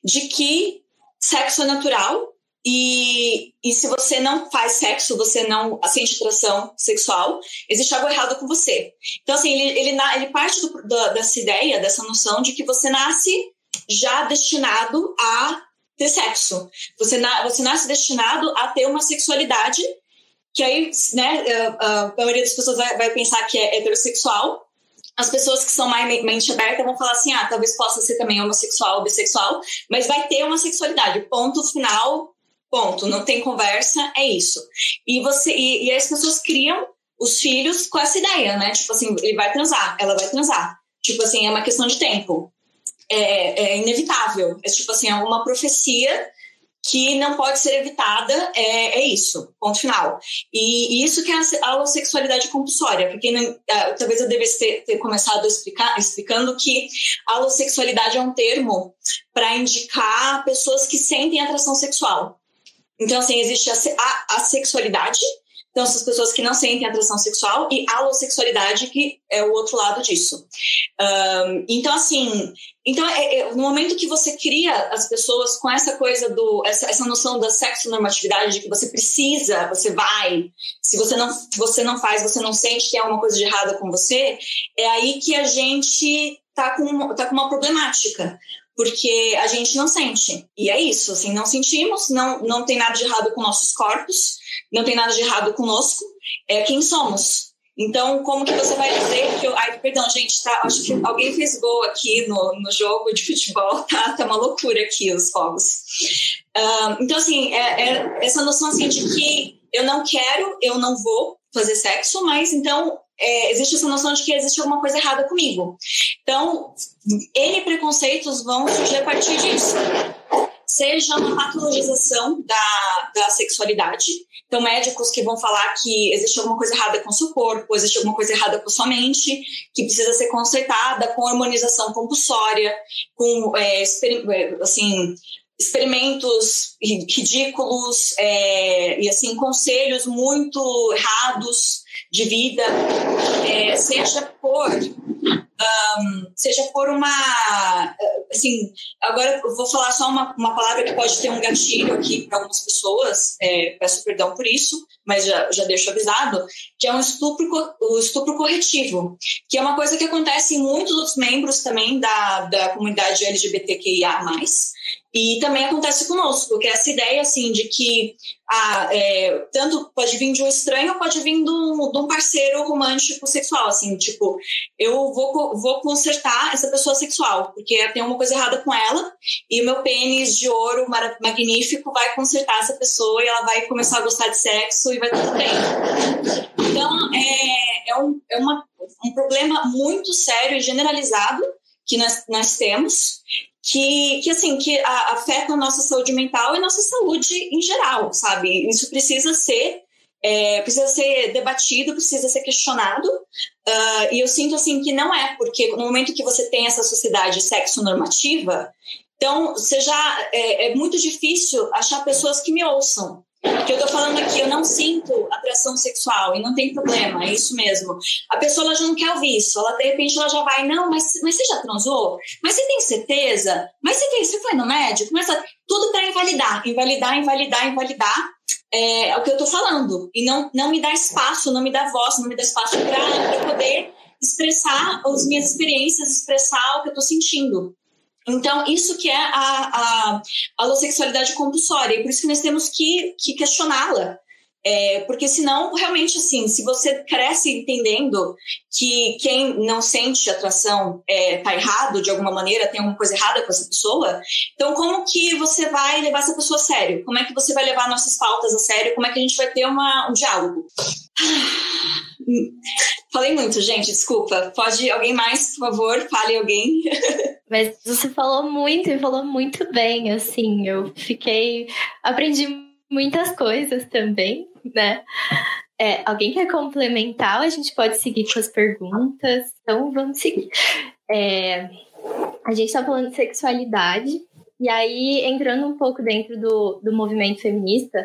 de que sexo é natural e, e se você não faz sexo, você não sente atração sexual, existe algo errado com você. Então, assim, ele, ele, ele parte do, do, dessa ideia, dessa noção de que você nasce já destinado a ter sexo. Você, na, você nasce destinado a ter uma sexualidade que aí, né, a, a maioria das pessoas vai, vai pensar que é heterossexual, as pessoas que são mais mente aberta vão falar assim: ah, talvez possa ser também homossexual bissexual, mas vai ter uma sexualidade. Ponto final, Ponto, não tem conversa, é isso. E você e, e as pessoas criam os filhos com essa ideia, né? Tipo assim, ele vai transar, ela vai transar. Tipo assim, é uma questão de tempo. É, é inevitável. É tipo assim, é uma profecia que não pode ser evitada, é, é isso, ponto final. E, e, isso que é a alossexualidade compulsória, porque não, uh, talvez eu devesse ter, ter, começado explicar, explicando que a alossexualidade é um termo para indicar pessoas que sentem atração sexual. Então, assim, existe a, a, sexualidade, então, essas pessoas que não sentem atração sexual e a alossexualidade, que é o outro lado disso. Um, então, assim, então, é, é, no momento que você cria as pessoas com essa coisa do, essa, essa noção da sexo normatividade, de que você precisa, você vai, se você não, você não faz, você não sente que é uma coisa de errada com você, é aí que a gente tá com, tá com uma problemática porque a gente não sente. E é isso, assim, não sentimos, não, não tem nada de errado com nossos corpos, não tem nada de errado conosco, é quem somos. Então, como que você vai dizer que eu. Ai, perdão, gente, tá? Acho que alguém fez gol aqui no, no jogo de futebol, tá? Tá uma loucura aqui os fogos. Uh, então, assim, é, é essa noção assim, de que eu não quero, eu não vou fazer sexo, mas então é, existe essa noção de que existe alguma coisa errada comigo. Então, N preconceitos vão surgir a partir disso. Seja uma patologização da, da sexualidade, então médicos que vão falar que existe alguma coisa errada com o seu corpo, existe alguma coisa errada com a sua mente, que precisa ser consertada com hormonização compulsória, com, é, é assim, experimentos ridículos é, e assim conselhos muito errados de vida, é, seja por um, seja por uma assim agora eu vou falar só uma, uma palavra que pode ter um gatilho aqui para algumas pessoas é, peço perdão por isso mas já, já deixo avisado que é um estupro o estupro corretivo que é uma coisa que acontece em muitos outros membros também da, da comunidade LGBTQIA+, e também acontece conosco, que é essa ideia assim de que ah, é, tanto pode vir de um estranho pode vir de um, de um, parceiro romântico sexual, assim, tipo, eu vou, vou consertar essa pessoa sexual, porque tem uma coisa errada com ela, e o meu pênis de ouro magnífico vai consertar essa pessoa e ela vai começar a gostar de sexo e vai tudo bem. Então, é, é, um, é uma, um problema muito sério e generalizado que nós, nós temos, que, que assim, que a, afeta a nossa saúde mental e nossa saúde em geral, sabe? Isso precisa ser é, precisa ser debatido, precisa ser questionado. Uh, e eu sinto assim que não é, porque no momento que você tem essa sociedade sexo normativa, então você já é, é muito difícil achar pessoas que me ouçam que eu tô falando aqui, eu não sinto atração sexual e não tem problema, é isso mesmo. A pessoa ela já não quer ouvir isso, ela de repente ela já vai, não, mas, mas você já transou? Mas você tem certeza? Mas você, tem, você foi no médico? Começa tudo para invalidar, invalidar, invalidar, invalidar. É, é, o que eu tô falando. E não, não me dá espaço, não me dá voz, não me dá espaço para poder expressar as minhas experiências, expressar o que eu tô sentindo. Então, isso que é a, a, a homossexualidade compulsória, e por isso que nós temos que, que questioná-la. É, porque senão, realmente, assim, se você cresce entendendo que quem não sente atração está é, errado de alguma maneira, tem alguma coisa errada com essa pessoa, então como que você vai levar essa pessoa a sério? Como é que você vai levar nossas pautas a sério? Como é que a gente vai ter uma, um diálogo? Falei muito, gente, desculpa. Pode alguém mais, por favor? Fale alguém. Mas você falou muito e falou muito bem, assim. Eu fiquei. Aprendi muitas coisas também, né? É, alguém quer complementar? A gente pode seguir com as perguntas. Então vamos seguir. É, a gente está falando de sexualidade e aí, entrando um pouco dentro do, do movimento feminista,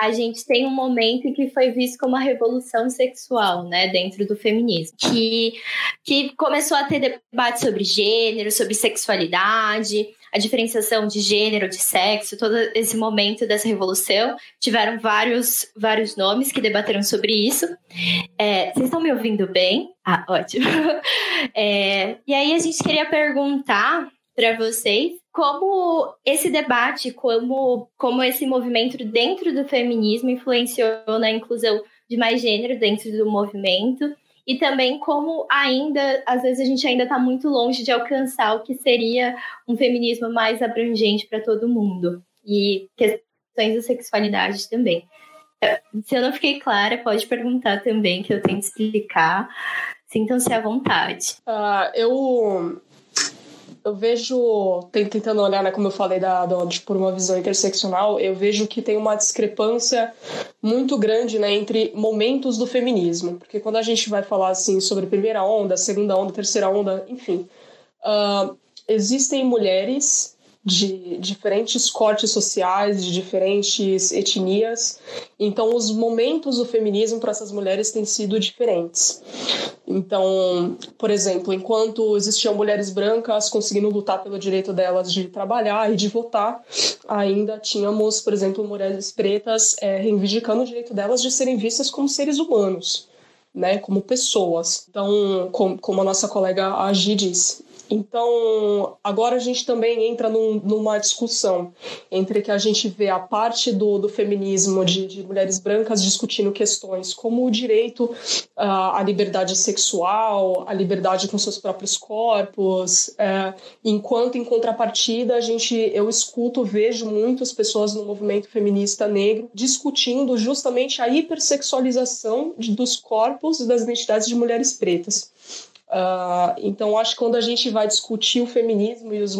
a gente tem um momento em que foi visto como uma revolução sexual, né, dentro do feminismo, que, que começou a ter debate sobre gênero, sobre sexualidade, a diferenciação de gênero, de sexo, todo esse momento dessa revolução. Tiveram vários, vários nomes que debateram sobre isso. É, vocês estão me ouvindo bem? Ah, ótimo. É, e aí a gente queria perguntar para vocês como esse debate, como, como esse movimento dentro do feminismo influenciou na inclusão de mais gênero dentro do movimento e também como ainda, às vezes a gente ainda está muito longe de alcançar o que seria um feminismo mais abrangente para todo mundo e questões da sexualidade também. Se eu não fiquei clara, pode perguntar também que eu tento explicar. Sintam-se à vontade. Uh, eu eu vejo, tentando olhar, né, como eu falei, da, da, de, por uma visão interseccional, eu vejo que tem uma discrepância muito grande né, entre momentos do feminismo. Porque quando a gente vai falar assim sobre primeira onda, segunda onda, terceira onda, enfim, uh, existem mulheres de diferentes cortes sociais, de diferentes etnias. Então, os momentos do feminismo para essas mulheres têm sido diferentes. Então, por exemplo, enquanto existiam mulheres brancas conseguindo lutar pelo direito delas de trabalhar e de votar, ainda tínhamos, por exemplo, mulheres pretas é, reivindicando o direito delas de serem vistas como seres humanos. Né, como pessoas. Então, como, como a nossa colega Agi disse, então, agora a gente também entra num, numa discussão entre que a gente vê a parte do, do feminismo de, de mulheres brancas discutindo questões como o direito uh, à liberdade sexual, à liberdade com seus próprios corpos, uh, enquanto em contrapartida a gente, eu escuto, vejo muitas pessoas no movimento feminista negro discutindo justamente a hipersexualização de, dos corpos e das identidades de mulheres pretas. Uh, então, acho que quando a gente vai discutir o feminismo e os,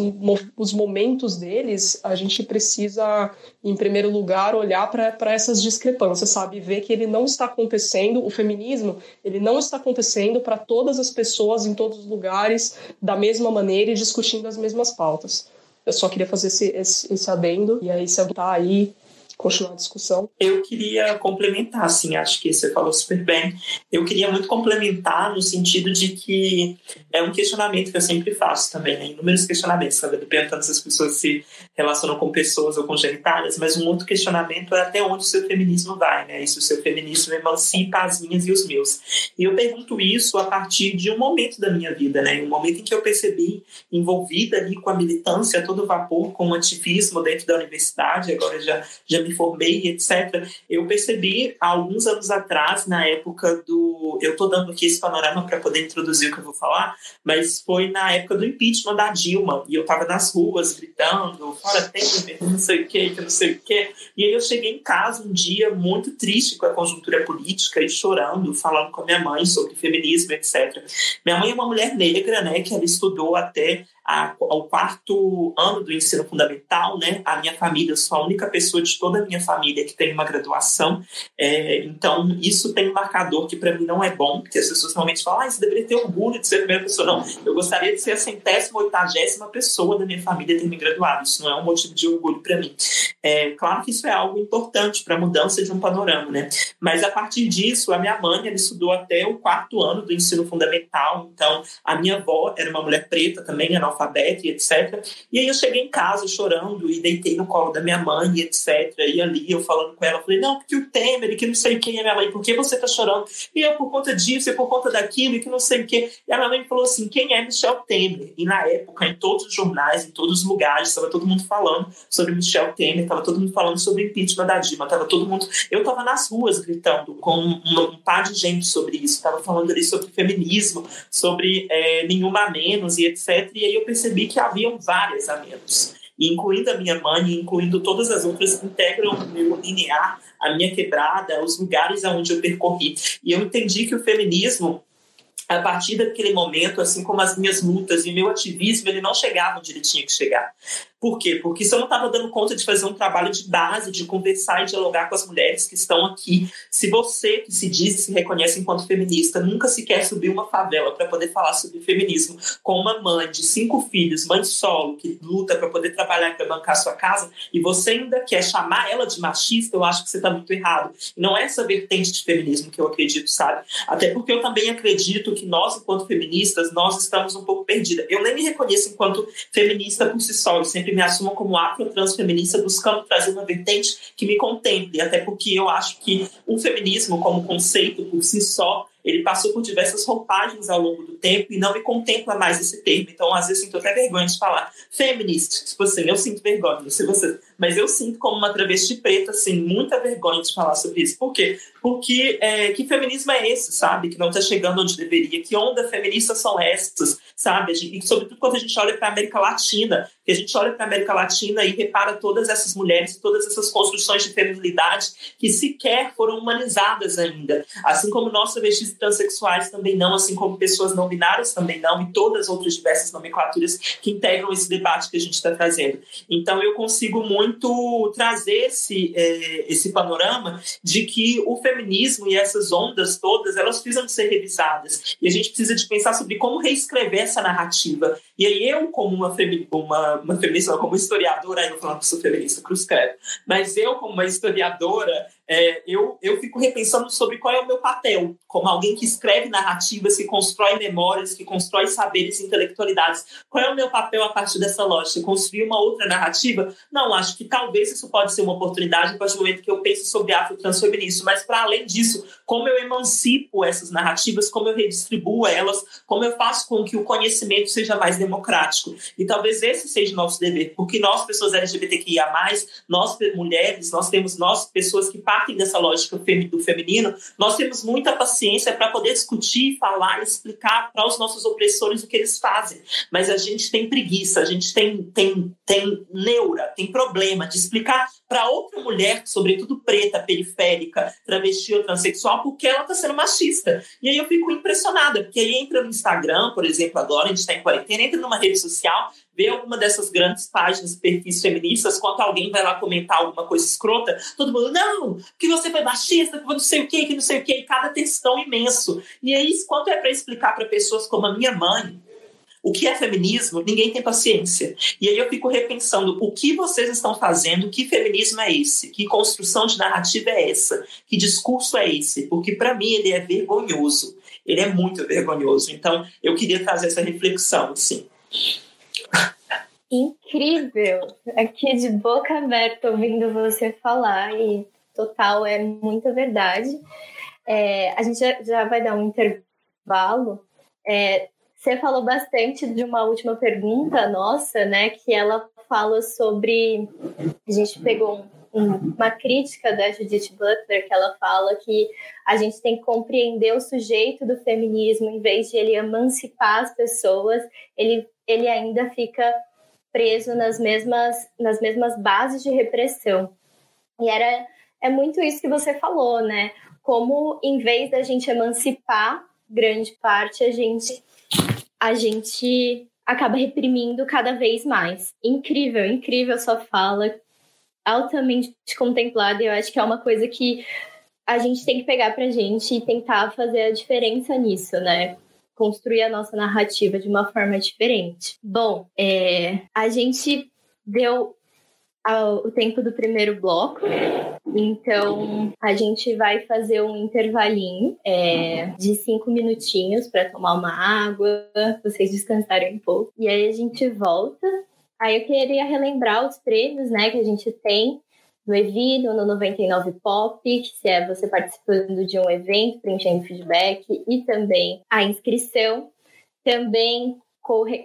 os momentos deles, a gente precisa, em primeiro lugar, olhar para essas discrepâncias, sabe? Ver que ele não está acontecendo, o feminismo, ele não está acontecendo para todas as pessoas, em todos os lugares, da mesma maneira e discutindo as mesmas pautas. Eu só queria fazer esse, esse, esse adendo, e aí, se alguém está aí continuar a discussão. Eu queria complementar, assim, acho que você falou super bem. Eu queria muito complementar no sentido de que é um questionamento que eu sempre faço também, né? inúmeros questionamentos, sabe? Perguntando se as pessoas se relacionam com pessoas ou com genitárias, mas um outro questionamento é até onde o seu feminismo vai, né? E se o seu feminismo emancipa as minhas e os meus. E eu pergunto isso a partir de um momento da minha vida, né? Um momento em que eu percebi envolvida ali com a militância a todo vapor, com o ativismo dentro da universidade, agora já, já me me formei, etc., eu percebi há alguns anos atrás, na época do. Eu estou dando aqui esse panorama para poder introduzir o que eu vou falar, mas foi na época do impeachment da Dilma, e eu estava nas ruas gritando, fora Temer, não sei o que, que não sei o que. E aí eu cheguei em casa um dia muito triste com a conjuntura política e chorando, falando com a minha mãe sobre feminismo, etc. Minha mãe é uma mulher negra, né, que ela estudou até a, ao quarto ano do ensino fundamental, né? A minha família, eu sou a única pessoa de toda a minha família que tem uma graduação, é, então isso tem um marcador que para mim não é bom, porque as pessoas realmente falam, ah, você deveria ter orgulho de ser a primeira pessoa. Não, eu gostaria de ser a centésima, oitagésima pessoa da minha família ter me graduado. Isso não é um motivo de orgulho para mim. É, claro que isso é algo importante para a mudança de um panorama, né? Mas a partir disso, a minha mãe ela estudou até o quarto ano do ensino fundamental, então a minha avó era uma mulher preta também, analfabeta, analfabeta e etc. E aí eu cheguei em casa chorando e deitei no colo da minha mãe e etc. E ali eu falando com ela, falei, não, porque o Temer, que não sei quem é minha mãe, por que você tá chorando? E eu por conta disso e por conta daquilo e que não sei o quê. E a minha mãe falou assim, quem é Michel Temer? E na época, em todos os jornais, em todos os lugares, estava todo mundo falando sobre Michel Temer, estava todo mundo falando sobre impeachment da Dilma, estava todo mundo... Eu estava nas ruas gritando com um, um, par de gente sobre isso, estava falando ali sobre feminismo, sobre é, nenhuma menos e etc. E aí eu percebi que haviam várias a menos. incluindo a minha mãe, incluindo todas as outras que integram o meu linear, a minha quebrada, os lugares aonde eu percorri. E eu entendi que o feminismo a partir daquele momento, assim como as minhas lutas e meu ativismo, ele não chegava onde ele tinha que chegar. Por quê? Porque se eu não estava dando conta de fazer um trabalho de base, de conversar e dialogar com as mulheres que estão aqui, se você que se diz e se reconhece enquanto feminista nunca se quer subir uma favela para poder falar sobre feminismo com uma mãe de cinco filhos, mãe solo, que luta para poder trabalhar para bancar sua casa, e você ainda quer chamar ela de machista, eu acho que você está muito errado. Não é essa vertente de feminismo que eu acredito, sabe? Até porque eu também acredito que nós, enquanto feministas, nós estamos um pouco perdidas. Eu nem me reconheço enquanto feminista por si só, eu sempre sempre me assumo como afro-transfeminista, buscando trazer uma vertente que me contemple, até porque eu acho que o feminismo, como conceito por si só, ele passou por diversas roupagens ao longo do tempo e não me contempla mais esse termo. Então, às vezes, sinto até vergonha de falar feminist. Tipo assim, eu sinto vergonha, sei você. Mas eu sinto como uma travesti preta, assim, muita vergonha de falar sobre isso. Por quê? Porque é, que feminismo é esse, sabe? Que não está chegando onde deveria. Que onda feministas são estas, sabe? E sobretudo quando a gente olha para a América Latina, que a gente olha para a América Latina e repara todas essas mulheres, todas essas construções de feminilidade que sequer foram humanizadas ainda. Assim como nós, travestis e transexuais, também não, assim como pessoas não binárias também não, e todas as outras diversas nomenclaturas que integram esse debate que a gente está trazendo. Então, eu consigo muito trazer esse, é, esse panorama de que o feminismo e essas ondas todas, elas precisam ser revisadas. E a gente precisa de pensar sobre como reescrever essa narrativa. E aí eu, como uma, femi uma, uma feminista, como historiadora, aí eu falando que sou feminista, cruz credo, mas eu, como uma historiadora, é, eu, eu fico repensando sobre qual é o meu papel, como alguém que escreve narrativas, que constrói memórias, que constrói saberes e intelectualidades. Qual é o meu papel a partir dessa lógica? Construir uma outra narrativa? Não, acho que talvez isso pode ser uma oportunidade a partir do momento que eu penso sobre afrotransfeminismo, mas para além disso, como eu emancipo essas narrativas, como eu redistribuo elas, como eu faço com que o conhecimento seja mais democrático. E talvez esse seja o nosso dever, porque nós, pessoas LGBTQIA+, nós mulheres, nós temos nós, pessoas que partem dessa lógica do feminino, nós temos muita paciência para poder discutir, falar, explicar para os nossos opressores o que eles fazem. Mas a gente tem preguiça, a gente tem, tem, tem neura, tem problema de explicar para outra mulher, sobretudo preta, periférica, travesti ou transexual, porque ela está sendo machista. E aí eu fico impressionada, porque aí entra no Instagram, por exemplo, agora a gente está em quarentena, entra numa rede social, vê alguma dessas grandes páginas, perfis feministas, quando alguém vai lá comentar alguma coisa escrota, todo mundo, não, que você foi machista, que não sei o que, que não sei o que, e cada textão imenso. E aí, quanto é para explicar para pessoas como a minha mãe, o que é feminismo, ninguém tem paciência. E aí eu fico repensando o que vocês estão fazendo, que feminismo é esse? Que construção de narrativa é essa? Que discurso é esse? Porque para mim ele é vergonhoso. Ele é muito vergonhoso. Então eu queria trazer essa reflexão, assim. Incrível! Aqui de boca aberta ouvindo você falar e total é muita verdade. É, a gente já, já, vai dar um intervalo. É, você falou bastante de uma última pergunta nossa, né? Que ela fala sobre. A gente pegou um, uma crítica da Judith Butler, que ela fala que a gente tem que compreender o sujeito do feminismo, em vez de ele emancipar as pessoas, ele, ele ainda fica preso nas mesmas, nas mesmas bases de repressão. E era é muito isso que você falou, né? Como em vez da gente emancipar grande parte, a gente a gente acaba reprimindo cada vez mais. Incrível, incrível sua fala, altamente contemplada. Eu acho que é uma coisa que a gente tem que pegar pra gente e tentar fazer a diferença nisso, né? Construir a nossa narrativa de uma forma diferente. Bom, é, a gente deu o tempo do primeiro bloco, então a gente vai fazer um intervalinho é, de cinco minutinhos para tomar uma água, vocês descansarem um pouco, e aí a gente volta. Aí eu queria relembrar os prêmios né, que a gente tem no Evino, no 99 Pop, que é você participando de um evento, preenchendo feedback, e também a inscrição. Também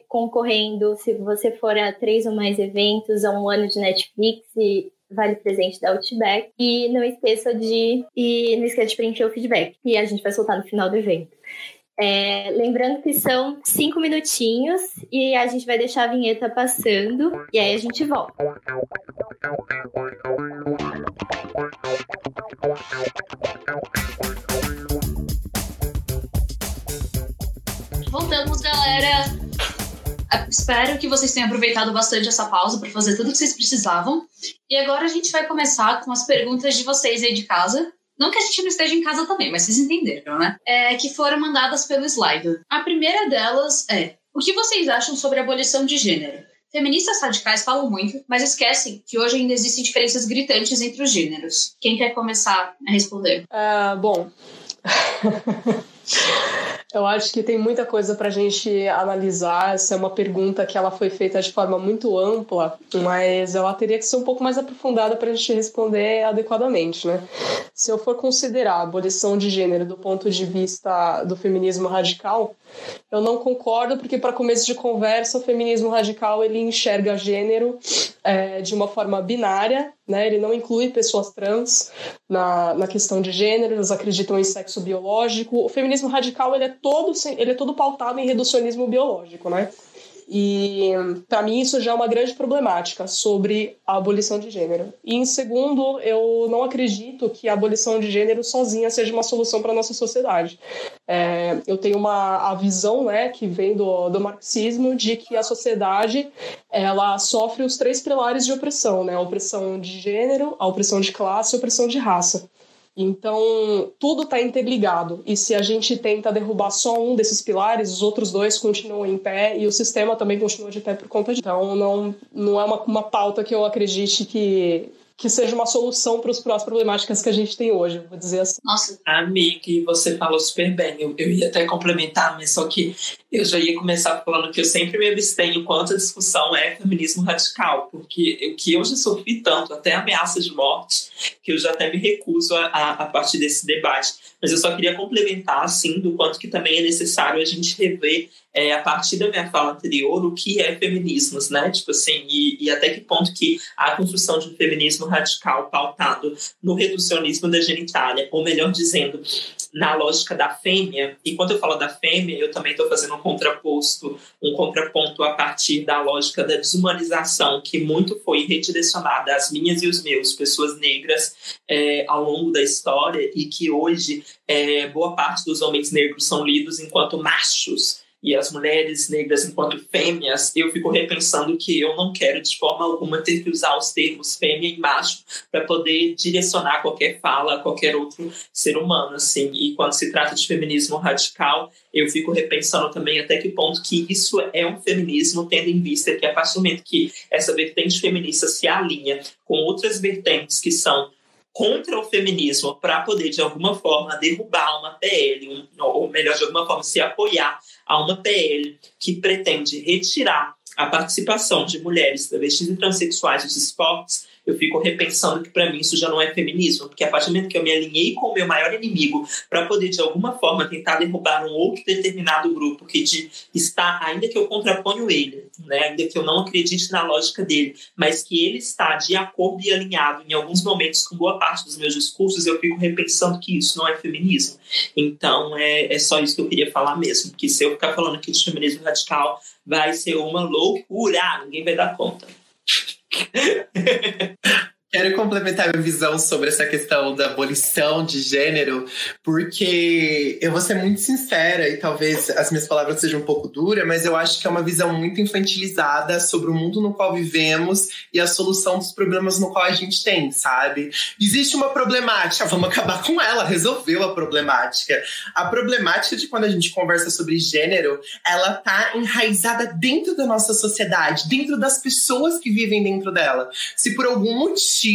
concorrendo, se você for a três ou mais eventos, a um ano de Netflix e vale presente da Outback. E não esqueça de e não esqueça de preencher o feedback, que a gente vai soltar no final do evento. É, lembrando que são cinco minutinhos e a gente vai deixar a vinheta passando e aí a gente volta. Voltamos, galera. Espero que vocês tenham aproveitado bastante essa pausa para fazer tudo o que vocês precisavam. E agora a gente vai começar com as perguntas de vocês aí de casa. Não que a gente não esteja em casa também, mas vocês entenderam, né? É, que foram mandadas pelo slide. A primeira delas é: o que vocês acham sobre a abolição de gênero? Feministas radicais falam muito, mas esquecem que hoje ainda existem diferenças gritantes entre os gêneros. Quem quer começar a responder? Uh, bom. Eu acho que tem muita coisa para a gente analisar. Essa é uma pergunta que ela foi feita de forma muito ampla, mas ela teria que ser um pouco mais aprofundada para a gente responder adequadamente, né? Se eu for considerar a abolição de gênero do ponto de vista do feminismo radical, eu não concordo, porque para começo de conversa, o feminismo radical ele enxerga gênero é, de uma forma binária, né? Ele não inclui pessoas trans na, na questão de gênero, eles acreditam em sexo biológico. O feminismo radical ele é todo ele é todo pautado em reducionismo biológico, né? E para mim isso já é uma grande problemática sobre a abolição de gênero. E em segundo, eu não acredito que a abolição de gênero sozinha seja uma solução para nossa sociedade. É, eu tenho uma a visão, né, que vem do, do marxismo de que a sociedade ela sofre os três pilares de opressão, né, a opressão de gênero, a opressão de classe e a opressão de raça. Então, tudo está interligado. E se a gente tenta derrubar só um desses pilares, os outros dois continuam em pé e o sistema também continua de pé por conta disso. Então, não, não é uma, uma pauta que eu acredite que que seja uma solução para as problemáticas que a gente tem hoje, vou dizer assim. Nossa, amiga, você falou super bem. Eu, eu ia até complementar, mas só que eu já ia começar falando que eu sempre me abstenho quanto a discussão é feminismo radical, porque o que eu já sofri tanto, até ameaças de morte, que eu já até me recuso a, a, partir desse debate. Mas eu só queria complementar, assim, do quanto que também é necessário a gente rever é, a partir da minha fala anterior, o que é feminismos, né? Tipo assim, e, e, até que ponto que a construção de um feminismo radical pautado no reducionismo da genitália, ou melhor dizendo, na lógica da fêmea, e quando eu falo da fêmea, eu também estou fazendo um contraposto, um contraponto a partir da lógica da desumanização, que muito foi redirecionada às minhas e os meus, pessoas negras, é, ao longo da história, e que hoje é, boa parte dos homens negros são lidos enquanto machos e as mulheres negras enquanto fêmeas, eu fico repensando que eu não quero de forma alguma ter que usar os termos fêmea e macho para poder direcionar qualquer fala a qualquer outro ser humano, assim. E quando se trata de feminismo radical, eu fico repensando também até que ponto que isso é um feminismo, tendo em vista que a partir do momento que essa vertente feminista se alinha com outras vertentes que são contra o feminismo para poder, de alguma forma, derrubar uma PL, um, ou melhor, de alguma forma, se apoiar a uma PL que pretende retirar a participação de mulheres travestis e transexuais nos esportes, eu fico repensando que para mim isso já não é feminismo, porque a partir do momento que eu me alinhei com o meu maior inimigo para poder de alguma forma tentar derrubar um outro determinado grupo que de, está, ainda que eu contraponho ele, né, ainda que eu não acredite na lógica dele, mas que ele está de acordo e alinhado em alguns momentos com boa parte dos meus discursos, eu fico repensando que isso não é feminismo. Então é, é só isso que eu queria falar mesmo, que se eu ficar falando aqui de feminismo radical, vai ser uma loucura, ninguém vai dar conta. week. Quero complementar minha visão sobre essa questão da abolição de gênero, porque eu vou ser muito sincera e talvez as minhas palavras sejam um pouco duras, mas eu acho que é uma visão muito infantilizada sobre o mundo no qual vivemos e a solução dos problemas no qual a gente tem, sabe? Existe uma problemática, vamos acabar com ela, resolveu a problemática. A problemática de quando a gente conversa sobre gênero, ela tá enraizada dentro da nossa sociedade, dentro das pessoas que vivem dentro dela. Se por algum motivo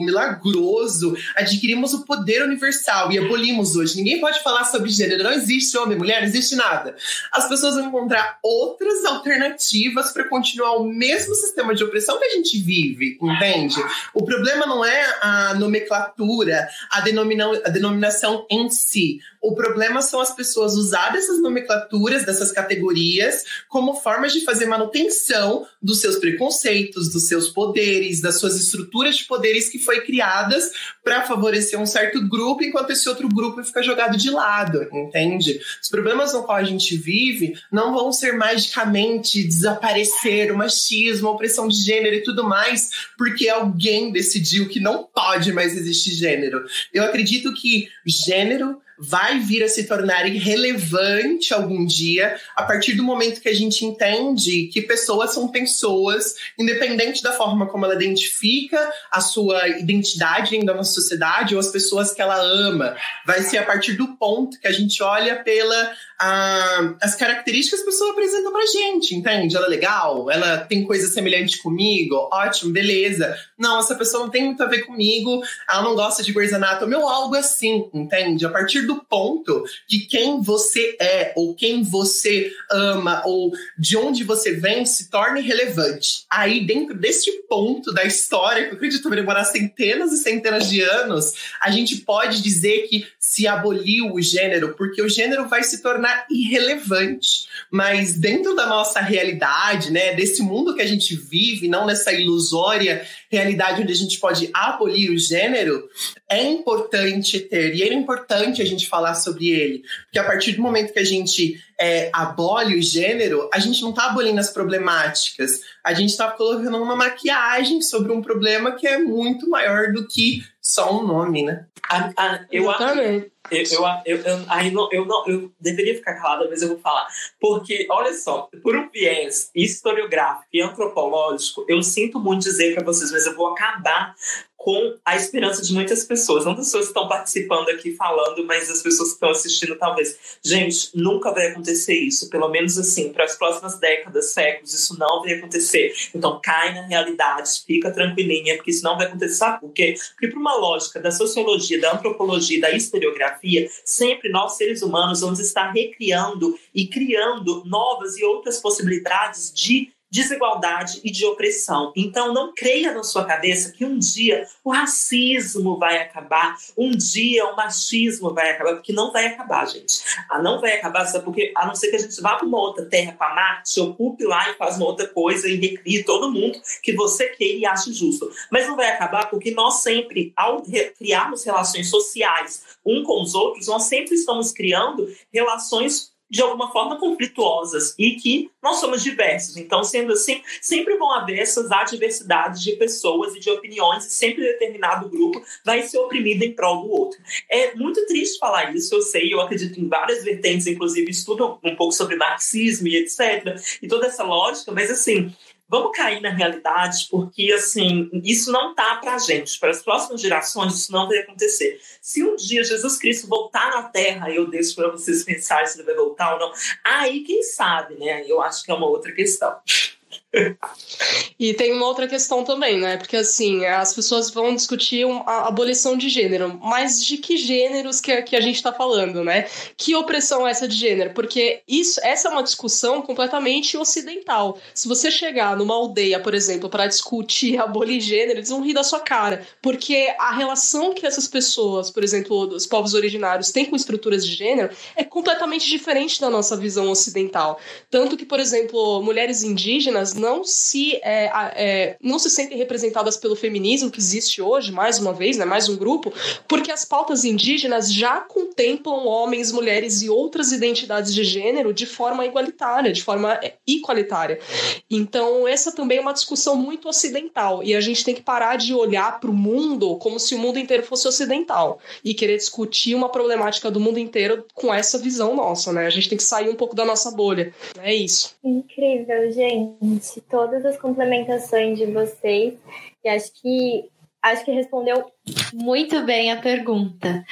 milagroso, adquirimos o poder universal e abolimos hoje. Ninguém pode falar sobre gênero, não existe homem, mulher, não existe nada. As pessoas vão encontrar outras alternativas para continuar o mesmo sistema de opressão que a gente vive, entende? O problema não é a nomenclatura, a, a denominação em si. O problema são as pessoas usar essas nomenclaturas, dessas categorias, como formas de fazer manutenção dos seus preconceitos, dos seus poderes, das suas estruturas de poderes que foi criadas para favorecer um certo grupo, enquanto esse outro grupo fica jogado de lado, entende? Os problemas no qual a gente vive não vão ser magicamente desaparecer o machismo, a opressão de gênero e tudo mais, porque alguém decidiu que não pode mais existir gênero. Eu acredito que gênero vai vir a se tornar irrelevante algum dia, a partir do momento que a gente entende que pessoas são pessoas, independente da forma como ela identifica a sua identidade dentro da nossa sociedade ou as pessoas que ela ama. Vai ser a partir do ponto que a gente olha pela a, as características que a pessoa apresenta pra gente, entende? Ela é legal, ela tem coisa semelhante comigo, ótimo, beleza. Não, essa pessoa não tem muito a ver comigo, ela não gosta de Grey's Anatomy ou algo assim, entende? A partir do ponto de quem você é, ou quem você ama, ou de onde você vem, se torna irrelevante. Aí, dentro deste ponto da história, que eu acredito vai demorar centenas e centenas de anos, a gente pode dizer que se aboliu o gênero, porque o gênero vai se tornar irrelevante. mas dentro da nossa realidade, né, desse mundo que a gente vive, não nessa ilusória realidade onde a gente pode abolir o gênero, é importante ter, e é importante a gente falar sobre ele, porque a partir do momento que a gente é, abole o gênero, a gente não está abolindo as problemáticas, a gente está colocando uma maquiagem sobre um problema que é muito maior do que só um nome, né? A, a, eu, eu, eu, eu, eu, aí não, eu, não, eu deveria ficar calada, mas eu vou falar. Porque, olha só, por um viés historiográfico e antropológico, eu sinto muito dizer para vocês, mas eu vou acabar com a esperança de muitas pessoas. Não das pessoas que estão participando aqui falando, mas as pessoas que estão assistindo, talvez. Gente, nunca vai acontecer isso. Pelo menos assim, para as próximas décadas, séculos, isso não vai acontecer. Então, cai na realidade, fica tranquilinha, porque isso não vai acontecer. Sabe por quê? Porque, por uma lógica da sociologia, da antropologia, da historiografia, sempre nós, seres humanos, vamos estar recriando e criando novas e outras possibilidades de desigualdade e de opressão. Então, não creia na sua cabeça que um dia o racismo vai acabar, um dia o machismo vai acabar, porque não vai acabar, gente. Ah, não vai acabar, sabe? porque a não ser que a gente vá para uma outra terra, para Marte, ocupe lá e faz uma outra coisa e recrie todo mundo que você queira e ache justo. Mas não vai acabar porque nós sempre, ao criarmos relações sociais um com os outros, nós sempre estamos criando relações de alguma forma conflituosas e que nós somos diversos. Então, sendo assim, sempre vão haver essas adversidades de pessoas e de opiniões e sempre determinado grupo vai ser oprimido em prol do outro. É muito triste falar isso, eu sei, eu acredito em várias vertentes, inclusive estudo um pouco sobre marxismo e etc. E toda essa lógica, mas assim, vamos cair na realidade, porque assim, isso não tá para a gente, para as próximas gerações isso não vai acontecer. Se um dia Jesus Cristo voltar na Terra, eu deixo para vocês pensarem se ele vai voltar ou não, aí quem sabe, né? Eu acho que é uma outra questão. E tem uma outra questão também, né? Porque assim, as pessoas vão discutir a abolição de gênero, mas de que gêneros que, que a gente está falando, né? Que opressão é essa de gênero? Porque isso, essa é uma discussão completamente ocidental. Se você chegar numa aldeia, por exemplo, para discutir abolir gênero, eles vão rir da sua cara, porque a relação que essas pessoas, por exemplo, os povos originários, têm com estruturas de gênero é completamente diferente da nossa visão ocidental. Tanto que, por exemplo, mulheres indígenas não se, é, é, não se sentem representadas pelo feminismo que existe hoje, mais uma vez, né, mais um grupo, porque as pautas indígenas já contemplam homens, mulheres e outras identidades de gênero de forma igualitária, de forma é, igualitária. Então, essa também é uma discussão muito ocidental e a gente tem que parar de olhar para o mundo como se o mundo inteiro fosse ocidental e querer discutir uma problemática do mundo inteiro com essa visão nossa, né? A gente tem que sair um pouco da nossa bolha. É isso. Incrível, gente todas as complementações de vocês e acho que acho que respondeu muito bem a pergunta.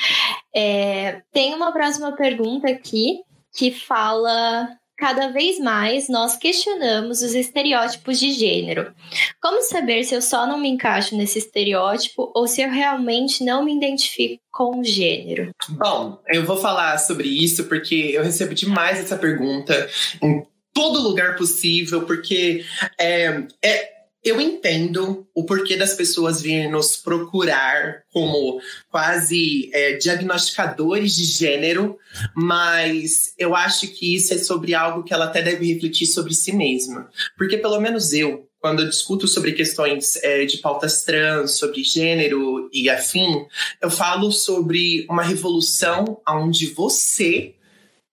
É, tem uma próxima pergunta aqui que fala cada vez mais nós questionamos os estereótipos de gênero. Como saber se eu só não me encaixo nesse estereótipo ou se eu realmente não me identifico com o gênero? Bom, eu vou falar sobre isso porque eu recebo demais essa pergunta em todo lugar possível, porque é, é, eu entendo o porquê das pessoas virem nos procurar como quase é, diagnosticadores de gênero, mas eu acho que isso é sobre algo que ela até deve refletir sobre si mesma. Porque, pelo menos eu, quando eu discuto sobre questões é, de pautas trans, sobre gênero e afim, eu falo sobre uma revolução onde você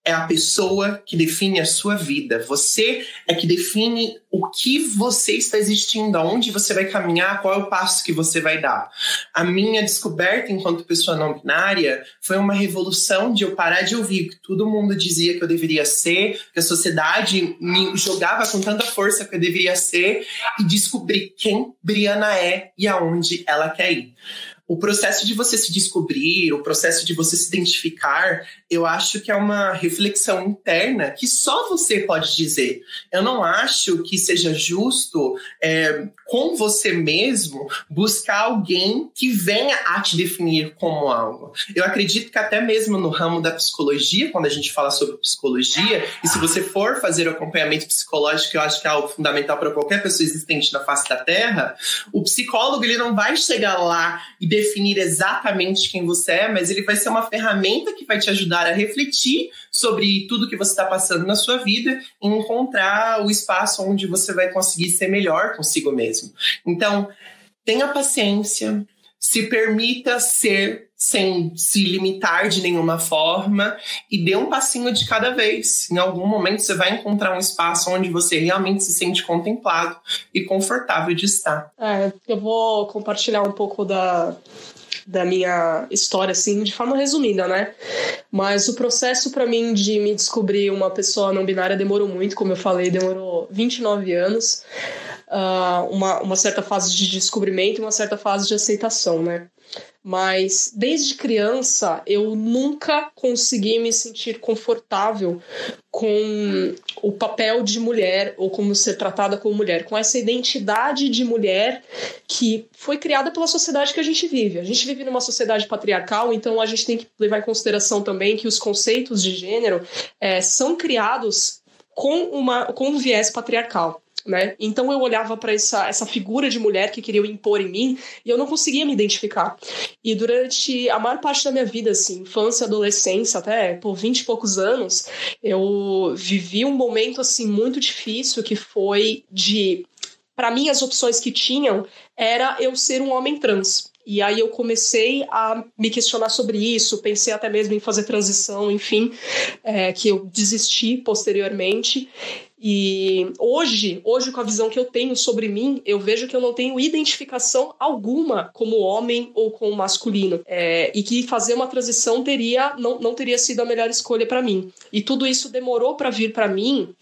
é a pessoa que define a sua vida. Você é que define o que você está existindo, aonde você vai caminhar, qual é o passo que você vai dar. A minha descoberta enquanto pessoa não binária foi uma revolução de eu parar de ouvir que todo mundo dizia que eu deveria ser, que a sociedade me jogava com tanta força que eu deveria ser e descobrir quem Briana é e aonde ela quer ir o processo de você se descobrir, o processo de você se identificar, eu acho que é uma reflexão interna que só você pode dizer. Eu não acho que seja justo é, com você mesmo buscar alguém que venha a te definir como algo. Eu acredito que até mesmo no ramo da psicologia, quando a gente fala sobre psicologia, e se você for fazer o acompanhamento psicológico, eu acho que é algo fundamental para qualquer pessoa existente na face da Terra, o psicólogo ele não vai chegar lá e definir exatamente quem você é, mas ele vai ser uma ferramenta que vai te ajudar a refletir sobre tudo que você está passando na sua vida e encontrar o espaço onde você vai conseguir ser melhor consigo mesmo. Então, tenha paciência, se permita ser sem se limitar de nenhuma forma e dê um passinho de cada vez. Em algum momento você vai encontrar um espaço onde você realmente se sente contemplado e confortável de estar. É, eu vou compartilhar um pouco da, da minha história, assim, de forma resumida, né? Mas o processo para mim de me descobrir uma pessoa não binária demorou muito, como eu falei, demorou 29 anos. Uh, uma, uma certa fase de descobrimento e uma certa fase de aceitação, né? Mas desde criança eu nunca consegui me sentir confortável com o papel de mulher ou como ser tratada como mulher, com essa identidade de mulher que foi criada pela sociedade que a gente vive. A gente vive numa sociedade patriarcal, então a gente tem que levar em consideração também que os conceitos de gênero é, são criados com, uma, com um viés patriarcal né? Então eu olhava para essa, essa figura de mulher que queria impor em mim e eu não conseguia me identificar. E durante a maior parte da minha vida, assim, infância, adolescência, até por 20 e poucos anos, eu vivi um momento assim muito difícil que foi de para mim as opções que tinham era eu ser um homem trans. E aí eu comecei a me questionar sobre isso, pensei até mesmo em fazer transição, enfim, é, que eu desisti posteriormente. E hoje, hoje com a visão que eu tenho sobre mim, eu vejo que eu não tenho identificação alguma como homem ou como masculino. É, e que fazer uma transição teria não, não teria sido a melhor escolha para mim. E tudo isso demorou para vir para mim.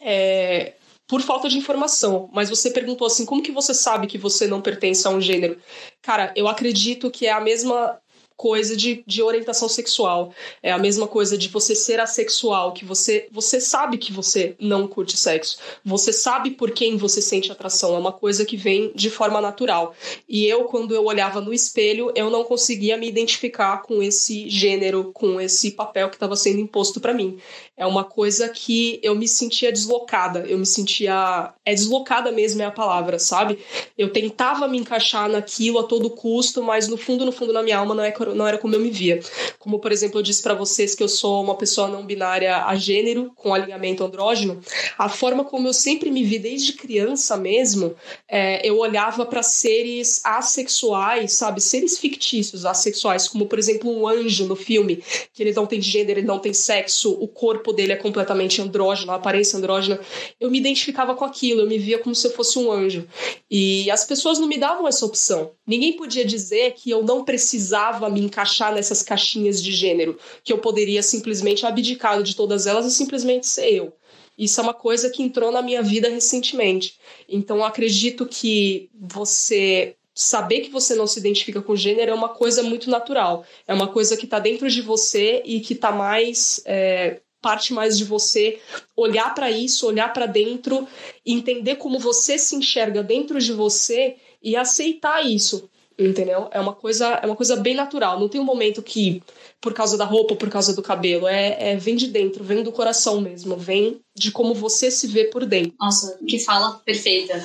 É, por falta de informação. Mas você perguntou assim, como que você sabe que você não pertence a um gênero? Cara, eu acredito que é a mesma coisa de, de orientação sexual. É a mesma coisa de você ser assexual, que você, você sabe que você não curte sexo. Você sabe por quem você sente atração. É uma coisa que vem de forma natural. E eu, quando eu olhava no espelho, eu não conseguia me identificar com esse gênero, com esse papel que estava sendo imposto para mim. É uma coisa que eu me sentia deslocada. Eu me sentia. É deslocada mesmo, é a palavra, sabe? Eu tentava me encaixar naquilo a todo custo, mas no fundo, no fundo, na minha alma não é não era como eu me via. Como, por exemplo, eu disse para vocês que eu sou uma pessoa não binária a gênero, com alinhamento andrógeno, a forma como eu sempre me vi desde criança mesmo, é, eu olhava para seres assexuais, sabe? Seres fictícios, assexuais, como, por exemplo, um anjo no filme, que ele não tem gênero, ele não tem sexo, o corpo dele é completamente andrógeno, a aparência andrógena. Eu me identificava com aquilo, eu me via como se eu fosse um anjo. E as pessoas não me davam essa opção. Ninguém podia dizer que eu não precisava me encaixar nessas caixinhas de gênero, que eu poderia simplesmente abdicar de todas elas e simplesmente ser eu. Isso é uma coisa que entrou na minha vida recentemente. Então, acredito que você saber que você não se identifica com gênero é uma coisa muito natural. É uma coisa que está dentro de você e que está mais. É, parte mais de você olhar para isso, olhar para dentro, entender como você se enxerga dentro de você e aceitar isso entendeu? É uma coisa, é uma coisa bem natural. Não tem um momento que por causa da roupa, por causa do cabelo, é, é vem de dentro, vem do coração mesmo, vem de como você se vê por dentro. Nossa, que fala perfeita.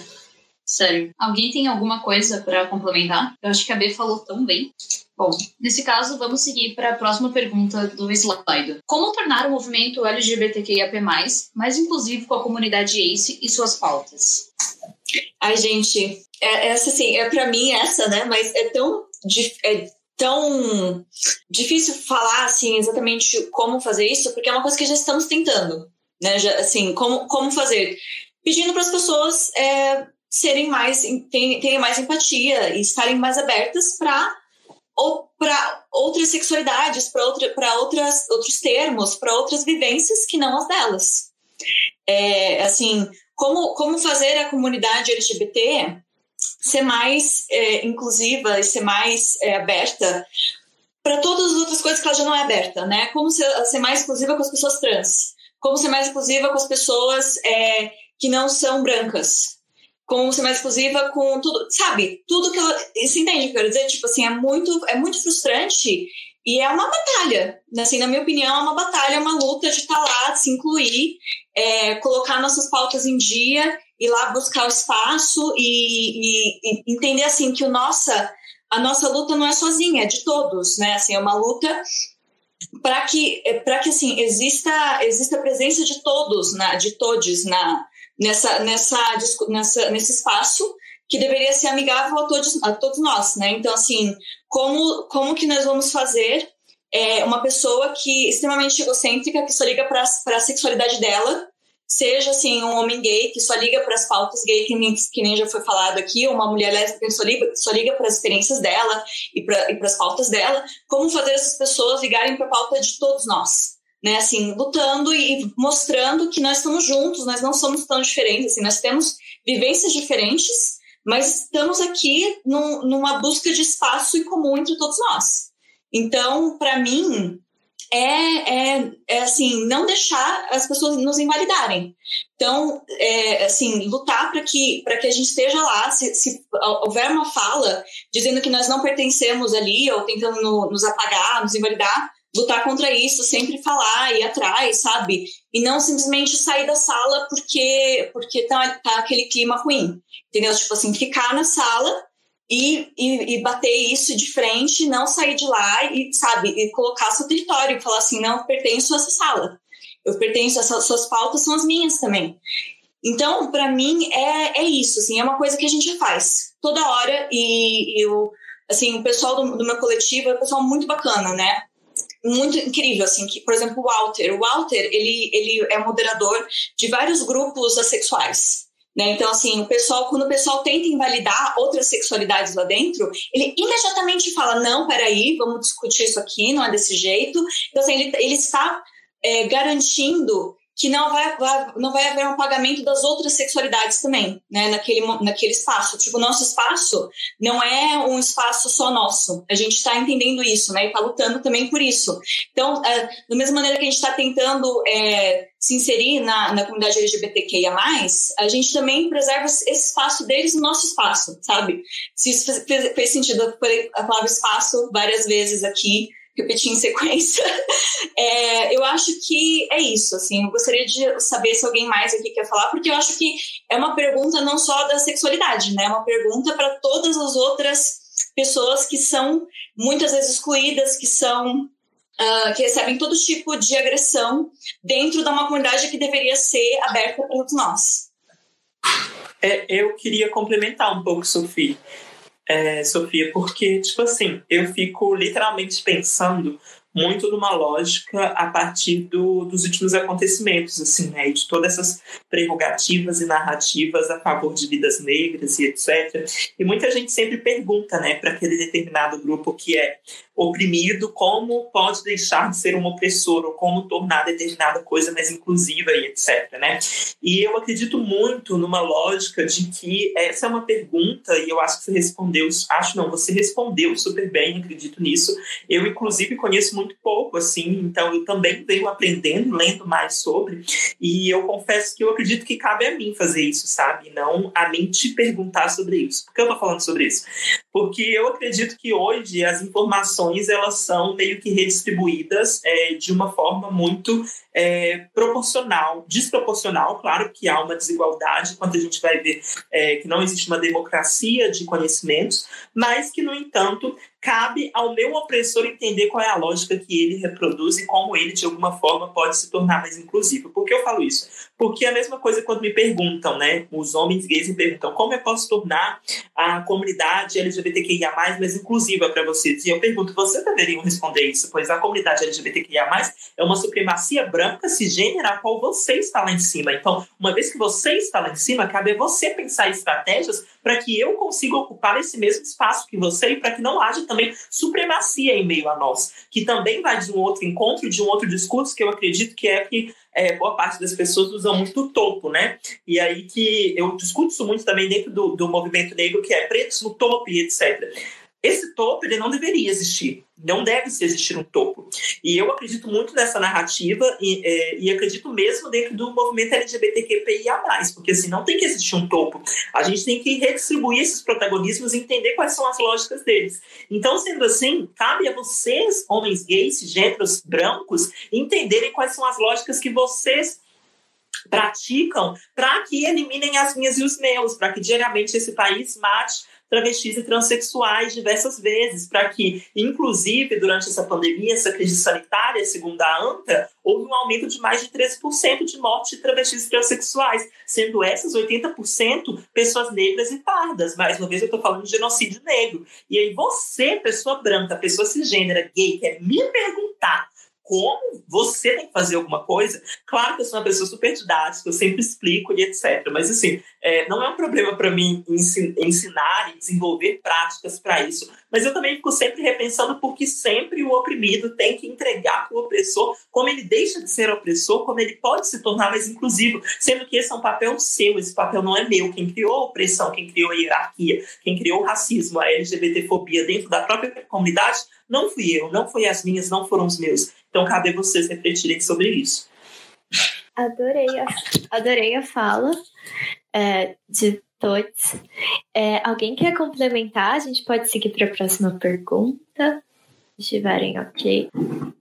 Sério. Alguém tem alguma coisa para complementar? Eu acho que a B falou tão bem. Bom, nesse caso, vamos seguir para a próxima pergunta do slide. Como tornar o movimento LGBTQIAP+, mais inclusivo com a comunidade ACE e suas pautas? Ai, gente, é, essa assim, é para mim essa, né? Mas é tão, é tão difícil falar assim exatamente como fazer isso, porque é uma coisa que já estamos tentando, né? Já, assim, como, como fazer? Pedindo para as pessoas é, serem mais, terem mais empatia e estarem mais abertas para ou para outras sexualidades, para outra, outras outros termos, para outras vivências que não as delas. É, assim, como, como fazer a comunidade LGBT ser mais é, inclusiva e ser mais é, aberta para todas as outras coisas que ela já não é aberta, né? Como ser, ser mais inclusiva com as pessoas trans, como ser mais inclusiva com as pessoas é, que não são brancas, como ser mais inclusiva com tudo, sabe? Tudo que ela. Você entende o que eu quero dizer? Tipo assim, é muito, é muito frustrante e é uma batalha. Assim, na minha opinião, é uma batalha, é uma luta de estar tá lá, se incluir, é, colocar nossas pautas em dia ir lá buscar o espaço e, e, e entender assim que o nossa a nossa luta não é sozinha, é de todos, né? Assim, é uma luta para que para que assim exista exista a presença de todos na de todos na nessa nessa nessa nesse espaço que deveria ser amigável a todos a todos nós né? Então assim como como que nós vamos fazer é, uma pessoa que extremamente egocêntrica que só liga para a sexualidade dela seja assim um homem gay que só liga para as pautas gay que nem, que nem já foi falado aqui, ou uma mulher lésbica que só liga, só liga para as experiências dela e para as pautas dela, como fazer essas pessoas ligarem para a pauta de todos nós, né? Assim, lutando e mostrando que nós estamos juntos, nós não somos tão diferentes, assim, nós temos vivências diferentes, mas estamos aqui num, numa busca de espaço em comum entre todos nós. Então, para mim, é, é, é, assim, não deixar as pessoas nos invalidarem. Então, é, assim, lutar para que, que a gente esteja lá, se, se, houver uma fala dizendo que nós não pertencemos ali ou tentando no, nos apagar, nos invalidar, lutar contra isso, sempre falar, ir atrás, sabe? E não simplesmente sair da sala porque, porque tá, tá aquele clima ruim, entendeu? Tipo assim, ficar na sala e, e, e, bater isso de frente, não sair de lá e, sabe, e colocar seu território, falar assim, não, pertenço a essa sala, eu pertenço, essas suas pautas são as minhas também. Então, para mim, é, é isso, assim, é uma coisa que a gente faz toda hora e eu, assim, o pessoal do, do meu coletivo é um pessoal muito bacana, né? Muito incrível, assim, que, por exemplo, o Walter. O Walter, ele, ele é moderador de vários grupos assexuais. Né? Então, assim, o pessoal, quando o pessoal tenta invalidar outras sexualidades lá dentro, ele imediatamente fala: não, peraí, vamos discutir isso aqui, não é desse jeito. Então, assim, ele, ele está é, garantindo que não vai, vai, não vai haver um pagamento das outras sexualidades também, né, naquele, naquele espaço. Tipo, o nosso espaço não é um espaço só nosso. A gente está entendendo isso, né, e está lutando também por isso. Então, é, da mesma maneira que a gente está tentando é, se inserir na, na comunidade LGBTQIA+, a gente também preserva esse espaço deles no nosso espaço, sabe? Se isso fez, fez sentido, eu falei a palavra espaço várias vezes aqui, repetir em sequência. É, eu acho que é isso, assim, eu gostaria de saber se alguém mais aqui quer falar, porque eu acho que é uma pergunta não só da sexualidade, né? É uma pergunta para todas as outras pessoas que são muitas vezes excluídas, que são Uh, que recebem todo tipo de agressão dentro de uma comunidade que deveria ser aberta para todos nós. É, eu queria complementar um pouco, Sofia é, Sofia, porque, tipo assim, eu fico literalmente pensando muito numa lógica a partir do, dos últimos acontecimentos, assim, né, e de todas essas prerrogativas e narrativas a favor de vidas negras e etc. E muita gente sempre pergunta, né, para aquele determinado grupo que é oprimido, como pode deixar de ser um opressor ou como tornar determinada coisa mais inclusiva e etc. Né? E eu acredito muito numa lógica de que essa é uma pergunta e eu acho que você respondeu, acho não, você respondeu super bem, acredito nisso. Eu inclusive conheço muito pouco assim, então eu também venho aprendendo, lendo mais sobre e eu confesso que eu acredito que cabe a mim fazer isso, sabe? Não a mim te perguntar sobre isso. Por que eu tô falando sobre isso? Porque eu acredito que hoje as informações elas são meio que redistribuídas é, de uma forma muito é, proporcional, desproporcional, claro que há uma desigualdade quando a gente vai ver é, que não existe uma democracia de conhecimentos, mas que, no entanto, cabe ao meu opressor entender qual é a lógica que ele reproduz e como ele, de alguma forma, pode se tornar mais inclusivo. Por que eu falo isso? Porque é a mesma coisa quando me perguntam, né? Os homens gays me perguntam como eu posso tornar a comunidade LGBTQIA mais inclusiva para vocês. E eu pergunto, vocês deveriam responder isso, pois a comunidade LGBTQIA é uma supremacia branca cisgênera a qual você está lá em cima. Então, uma vez que você está lá em cima, cabe a você pensar estratégias para que eu consiga ocupar esse mesmo espaço que você e para que não haja também supremacia em meio a nós, que também vai de um outro encontro, de um outro discurso que eu acredito que é que é, boa parte das pessoas usam muito o topo, né? E aí que eu discuto isso muito também dentro do, do movimento negro, que é pretos no topo e etc. Esse topo ele não deveria existir, não deve se existir um topo. E eu acredito muito nessa narrativa e, é, e acredito mesmo dentro do movimento LGBTQIA+, porque assim, não tem que existir um topo. A gente tem que redistribuir esses protagonismos e entender quais são as lógicas deles. Então, sendo assim, cabe a vocês, homens gays, gêneros brancos, entenderem quais são as lógicas que vocês praticam para que eliminem as minhas e os meus, para que diariamente esse país mate travestis e transexuais diversas vezes, para que, inclusive, durante essa pandemia, essa crise sanitária, segundo a ANTA, houve um aumento de mais de 13% de mortes de travestis e transexuais, sendo essas 80% pessoas negras e pardas. Mais uma vez, eu estou falando de genocídio negro. E aí, você, pessoa branca, pessoa cisgênera, gay, quer me perguntar como você tem que fazer alguma coisa. Claro que eu sou uma pessoa super didática, eu sempre explico e etc. Mas, assim, é, não é um problema para mim ensinar e desenvolver práticas para isso. Mas eu também fico sempre repensando porque sempre o oprimido tem que entregar para o opressor como ele deixa de ser opressor, como ele pode se tornar mais inclusivo, sendo que esse é um papel seu, esse papel não é meu. Quem criou a opressão, quem criou a hierarquia, quem criou o racismo, a LGBTfobia dentro da própria comunidade, não fui eu, não foi as minhas, não foram os meus. Então, cabe a vocês refletirem sobre isso. Adorei a, adorei a fala é, de todos. É, alguém quer complementar? A gente pode seguir para a próxima pergunta. Estiverem ok.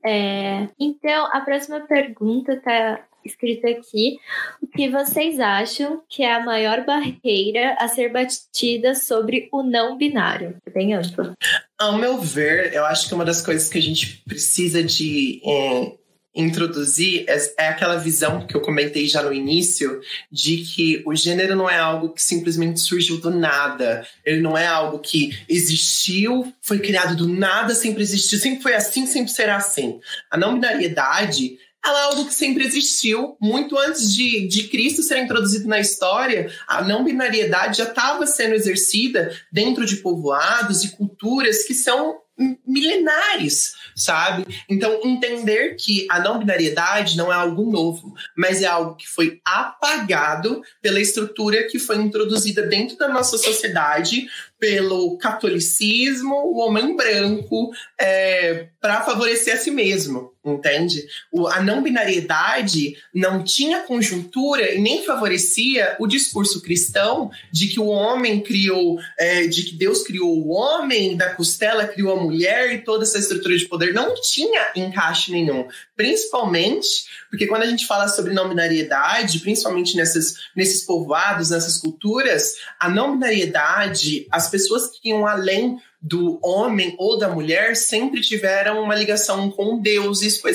É, então, a próxima pergunta está escrita aqui. O que vocês acham que é a maior barreira a ser batida sobre o não binário? É bem amplo. Ao meu ver, eu acho que uma das coisas que a gente precisa de é, introduzir é, é, aquela visão que eu comentei já no início de que o gênero não é algo que simplesmente surgiu do nada. Ele não é algo que existiu, foi criado do nada, sempre existiu, sempre foi assim, sempre será assim. A não binariedade ela é algo que sempre existiu. Muito antes de, de Cristo ser introduzido na história, a não binariedade já estava sendo exercida dentro de povoados e culturas que são milenares, sabe? Então, entender que a não binariedade não é algo novo, mas é algo que foi apagado pela estrutura que foi introduzida dentro da nossa sociedade pelo catolicismo, o homem branco, é, para favorecer a si mesmo, entende? O, a não binariedade não tinha conjuntura e nem favorecia o discurso cristão de que o homem criou, é, de que Deus criou o homem, da costela criou a mulher e toda essa estrutura de poder não tinha encaixe nenhum. Principalmente porque quando a gente fala sobre não binariedade, principalmente nessas, nesses povoados, nessas culturas, a não binariedade, as pessoas que iam além do homem ou da mulher sempre tiveram uma ligação com deuses, com a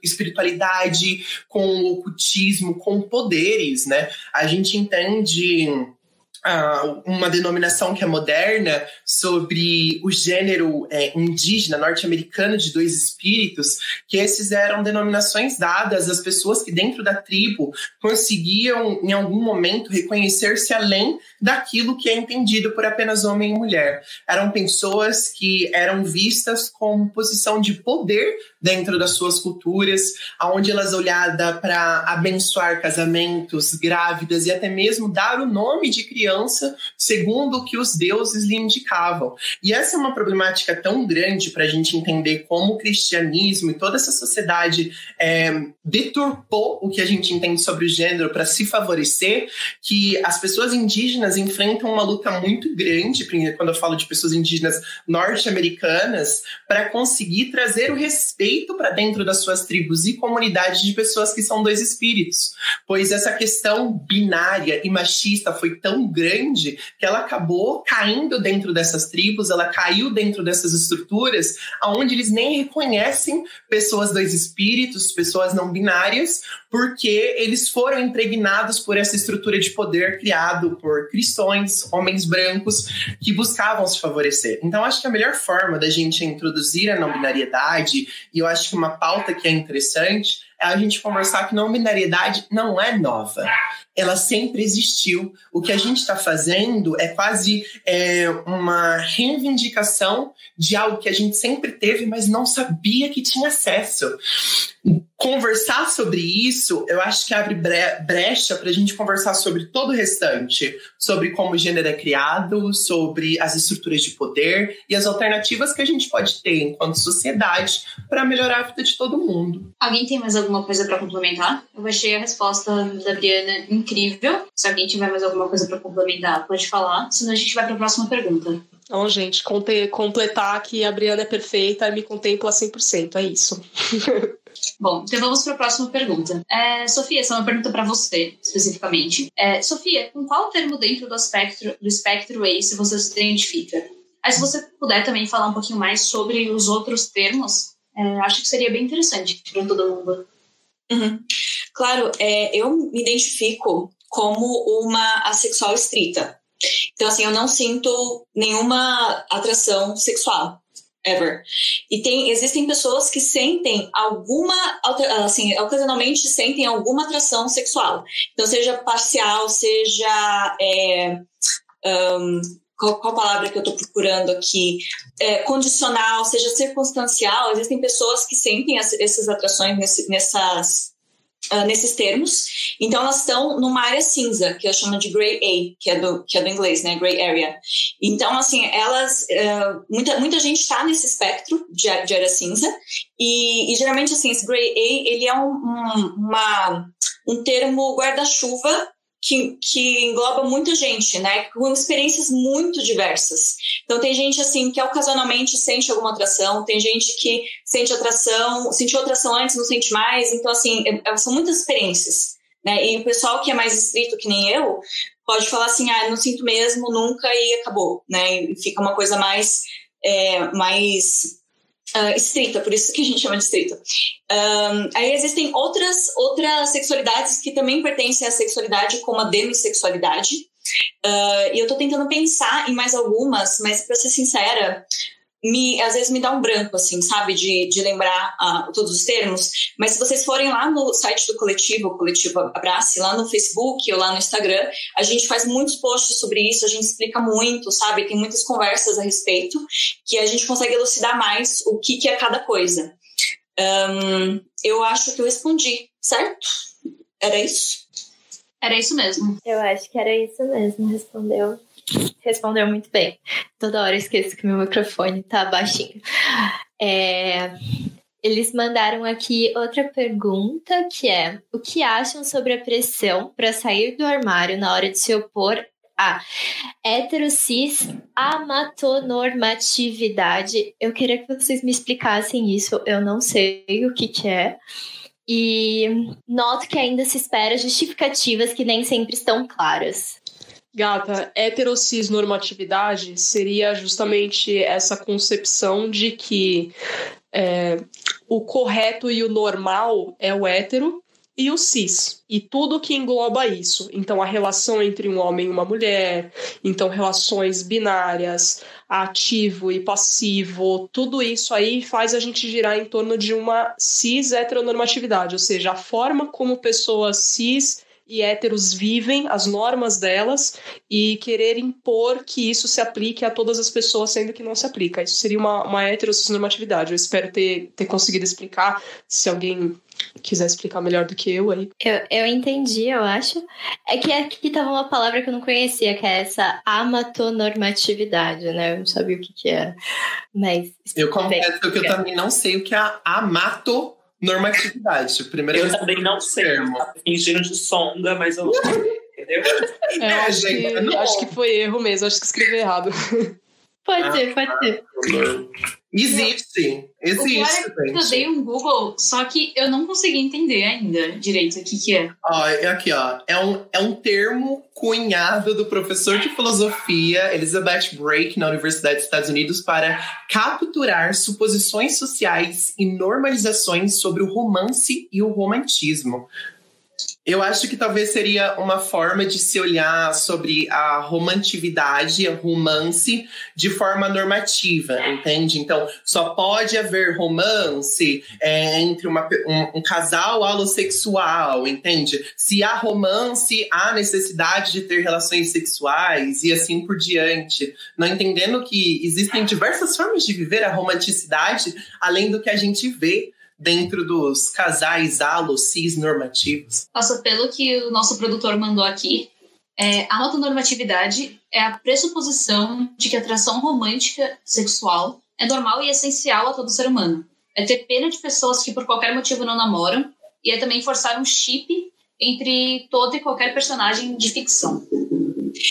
espiritualidade, com o ocultismo, com poderes, né? A gente entende uma denominação que é moderna sobre o gênero é, indígena norte-americano de dois espíritos, que esses eram denominações dadas às pessoas que dentro da tribo conseguiam em algum momento reconhecer-se além daquilo que é entendido por apenas homem e mulher. Eram pessoas que eram vistas como posição de poder dentro das suas culturas, aonde elas olhadas para abençoar casamentos, grávidas e até mesmo dar o nome de segundo o que os deuses lhe indicavam. E essa é uma problemática tão grande para a gente entender como o cristianismo e toda essa sociedade é, deturpou o que a gente entende sobre o gênero para se favorecer, que as pessoas indígenas enfrentam uma luta muito grande, quando eu falo de pessoas indígenas norte-americanas, para conseguir trazer o respeito respeito para dentro das suas tribos e comunidades de pessoas que são dois espíritos, pois essa questão binária e machista foi tão grande que ela acabou caindo dentro dessas tribos, ela caiu dentro dessas estruturas, onde eles nem reconhecem pessoas dois espíritos, pessoas não binárias, porque eles foram impregnados por essa estrutura de poder criado por cristãos, homens brancos, que buscavam se favorecer. Então, acho que a melhor forma da gente introduzir a não binariedade e eu acho que uma pauta que é interessante a gente conversar que não binariedade não é nova. Ela sempre existiu. O que a gente está fazendo é quase é, uma reivindicação de algo que a gente sempre teve, mas não sabia que tinha acesso conversar sobre isso, eu acho que abre brecha para a gente conversar sobre todo o restante, sobre como o gênero é criado, sobre as estruturas de poder e as alternativas que a gente pode ter enquanto sociedade para melhorar a vida de todo mundo. Alguém tem mais alguma coisa para complementar? Eu achei a resposta da Briana incrível. Se alguém tiver mais alguma coisa para complementar, pode falar, senão a gente vai para a próxima pergunta. Então, gente, completar que a Briana é perfeita e me contempla 100%, é isso. Bom, então vamos para a próxima pergunta. É, Sofia, essa é uma pergunta para você, especificamente. É, Sofia, com qual termo dentro do espectro, do espectro ACE você se identifica? Aí, se você puder também falar um pouquinho mais sobre os outros termos, é, acho que seria bem interessante para todo mundo. Uhum. Claro, é, eu me identifico como uma assexual estrita. Então, assim, eu não sinto nenhuma atração sexual ever. E tem, existem pessoas que sentem alguma, assim, ocasionalmente sentem alguma atração sexual. Então, seja parcial, seja. É, um, qual, qual palavra que eu estou procurando aqui? É, condicional, seja circunstancial. Existem pessoas que sentem essas atrações nesse, nessas uh, nesses termos. Então, elas estão numa área cinza, que eu chamo de gray A, que é do, que é do inglês, né? Gray area. Então, assim, elas. Uh, muita, muita gente está nesse espectro de, de área cinza. E, e, geralmente, assim, esse gray A, ele é um, um, uma, um termo guarda-chuva que, que engloba muita gente, né? Com experiências muito diversas. Então tem gente assim que ocasionalmente sente alguma atração, tem gente que sente atração, sentiu atração antes, não sente mais. Então assim, é, é, são muitas experiências, né? E o pessoal que é mais estrito que nem eu pode falar assim, ah, não sinto mesmo, nunca e acabou, né? E fica uma coisa mais é, mais uh, estrita, por isso que a gente chama de estrita. Um, aí existem outras, outras sexualidades que também pertencem à sexualidade, como a demissexualidade. Uh, e eu tô tentando pensar em mais algumas, mas para ser sincera, me, às vezes me dá um branco, assim, sabe, de, de lembrar uh, todos os termos. Mas se vocês forem lá no site do coletivo, o coletivo Abrace, lá no Facebook ou lá no Instagram, a gente faz muitos posts sobre isso, a gente explica muito, sabe? Tem muitas conversas a respeito que a gente consegue elucidar mais o que, que é cada coisa. Um, eu acho que eu respondi, certo? Era isso? Era isso mesmo. Eu acho que era isso mesmo, respondeu respondeu muito bem. Toda hora eu esqueço que meu microfone tá baixinho. É, eles mandaram aqui outra pergunta que é: o que acham sobre a pressão para sair do armário na hora de se opor a heterocis amatonormatividade? Eu queria que vocês me explicassem isso, eu não sei o que, que é. E noto que ainda se espera justificativas que nem sempre estão claras. Gata, heterocis normatividade seria justamente essa concepção de que é, o correto e o normal é o hétero e o cis, e tudo que engloba isso. Então, a relação entre um homem e uma mulher, então, relações binárias, ativo e passivo, tudo isso aí faz a gente girar em torno de uma cis heteronormatividade, ou seja, a forma como pessoas cis e héteros vivem, as normas delas, e querer impor que isso se aplique a todas as pessoas, sendo que não se aplica. Isso seria uma, uma heteronormatividade. Eu espero ter, ter conseguido explicar. Se alguém quiser explicar melhor do que eu aí. Eu, eu entendi, eu acho. É que aqui estava uma palavra que eu não conhecia, que é essa amatonormatividade, né? Eu não sabia o que, que era. Mas. Eu confesso que eu também não sei o que é amato normatividade. Primeiro eu também não sei. Termo. Tá fingindo de sonda, mas eu. Entendeu? É, acho, gente, que, acho que foi erro mesmo, acho que escrevi errado. Pode ah, ser, pode ser. Existe, existe. Eu dei um Google, só que eu não consegui entender ainda direito o que, que é. Ó, é aqui, ó. É um, é um termo cunhado do professor de filosofia Elizabeth Brake na Universidade dos Estados Unidos para capturar suposições sociais e normalizações sobre o romance e o romantismo. Eu acho que talvez seria uma forma de se olhar sobre a romantividade, a romance, de forma normativa, entende? Então, só pode haver romance é, entre uma, um, um, casal alossexual, entende? Se há romance, há necessidade de ter relações sexuais e assim por diante. Não entendendo que existem diversas formas de viver a romanticidade, além do que a gente vê dentro dos casais alo cis normativos? Nossa, pelo que o nosso produtor mandou aqui, é, a autonormatividade é a pressuposição de que a atração romântica sexual é normal e essencial a todo ser humano. É ter pena de pessoas que por qualquer motivo não namoram e é também forçar um chip entre todo e qualquer personagem de ficção.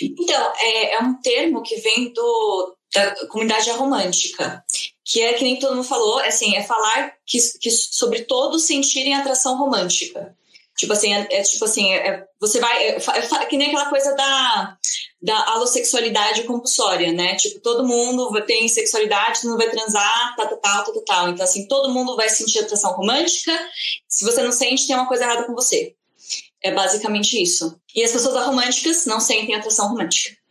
Então, é, é um termo que vem do, da comunidade romântica. Que é que nem todo mundo falou, é assim, é falar que, que sobre todos sentirem atração romântica. Tipo assim, é, é tipo assim, é, você vai. É, é, que nem aquela coisa da, da alossexualidade compulsória, né? Tipo, todo mundo tem sexualidade, todo mundo vai transar, tal, tal, tal, tal, tal. Então, assim, todo mundo vai sentir atração romântica. Se você não sente, tem uma coisa errada com você. É basicamente isso. E as pessoas aromânticas não sentem atração romântica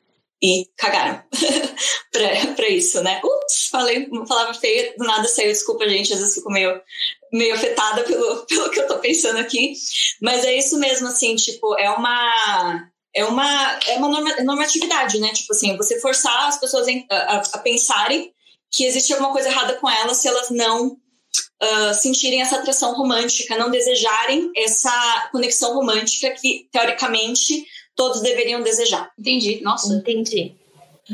e cagaram pra, isso, né? Ups, falei uma palavra feia, do nada saiu, desculpa, gente, às vezes fico meio, meio afetada pelo, pelo que eu tô pensando aqui. Mas é isso mesmo, assim, tipo, é uma. É uma, é uma normatividade, né? Tipo assim, você forçar as pessoas a, a pensarem que existe alguma coisa errada com elas se elas não Uh, sentirem essa atração romântica, não desejarem essa conexão romântica que, teoricamente, todos deveriam desejar. Entendi. Nossa. Entendi.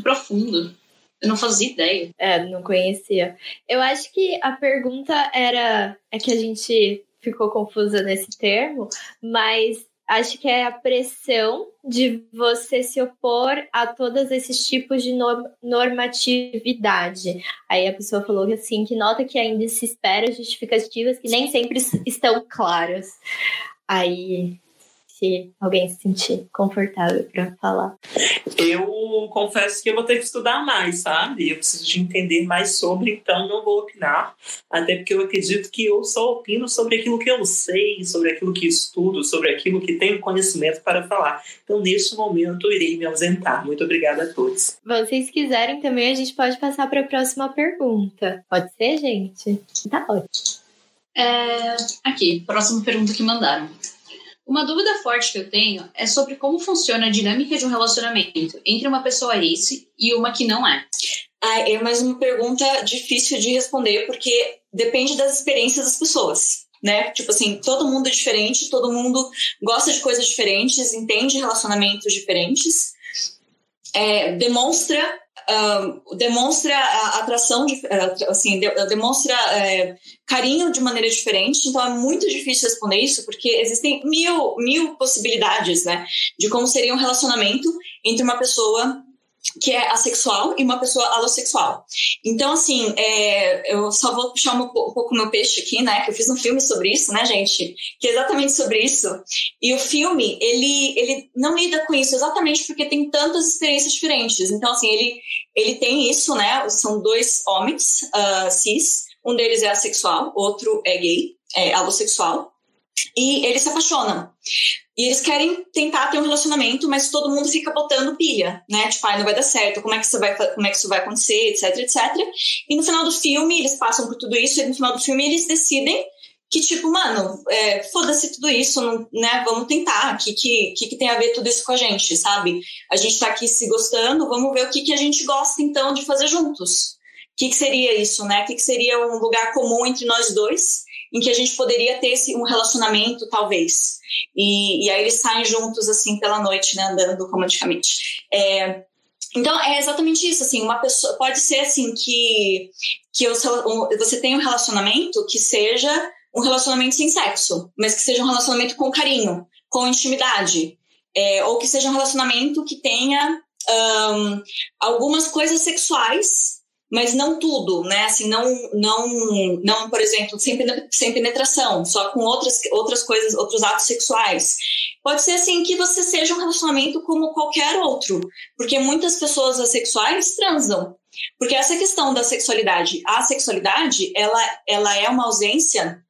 Profundo. Eu não fazia ideia. É, não conhecia. Eu acho que a pergunta era. É que a gente ficou confusa nesse termo, mas acho que é a pressão de você se opor a todos esses tipos de normatividade. Aí a pessoa falou que assim, que nota que ainda se espera justificativas que nem sempre estão claras. Aí se alguém se sentir confortável para falar. Eu confesso que eu vou ter que estudar mais, sabe? Eu preciso de entender mais sobre, então não vou opinar, até porque eu acredito que eu só opino sobre aquilo que eu sei, sobre aquilo que estudo, sobre aquilo que tenho conhecimento para falar. Então, neste momento, eu irei me ausentar. Muito obrigada a todos. Se vocês quiserem também, a gente pode passar para a próxima pergunta. Pode ser, gente? Tá ótimo. É, aqui, próxima pergunta que mandaram. Uma dúvida forte que eu tenho é sobre como funciona a dinâmica de um relacionamento entre uma pessoa ace e uma que não é. Ah, é mais uma pergunta difícil de responder porque depende das experiências das pessoas. Né? Tipo assim, todo mundo é diferente, todo mundo gosta de coisas diferentes, entende relacionamentos diferentes, é, demonstra demonstra atração, de, uh, assim, de, demonstra uh, carinho de maneira diferente. Então é muito difícil responder isso, porque existem mil, mil possibilidades, né, de como seria um relacionamento entre uma pessoa que é assexual e uma pessoa alossexual. Então, assim, é, eu só vou puxar um, um pouco meu peixe aqui, né? Que eu fiz um filme sobre isso, né, gente? Que é exatamente sobre isso. E o filme, ele, ele não lida com isso exatamente porque tem tantas experiências diferentes. Então, assim, ele, ele tem isso, né? São dois homens uh, cis. Um deles é assexual, outro é gay, é alossexual. E eles se apaixonam. E eles querem tentar ter um relacionamento, mas todo mundo fica botando pilha, né? Tipo, ah, não vai dar certo, como é que isso vai, como é que isso vai acontecer, etc, etc. E no final do filme, eles passam por tudo isso, e no final do filme eles decidem que, tipo, mano, é, foda-se tudo isso, não, né? Vamos tentar. O que, que, que, que tem a ver tudo isso com a gente, sabe? A gente tá aqui se gostando, vamos ver o que, que a gente gosta, então, de fazer juntos. O que, que seria isso, né? O que, que seria um lugar comum entre nós dois, em que a gente poderia ter esse, um relacionamento, talvez e, e aí eles saem juntos, assim, pela noite, né, andando romanticamente. É, então, é exatamente isso, assim, uma pessoa, pode ser, assim, que, que você tem um relacionamento que seja um relacionamento sem sexo, mas que seja um relacionamento com carinho, com intimidade, é, ou que seja um relacionamento que tenha um, algumas coisas sexuais mas não tudo, né? Assim, não, não, não, por exemplo, sem, sem penetração, só com outras, outras coisas, outros atos sexuais. Pode ser assim que você seja um relacionamento como qualquer outro, porque muitas pessoas assexuais transam. Porque essa questão da sexualidade, a sexualidade, ela, ela é uma ausência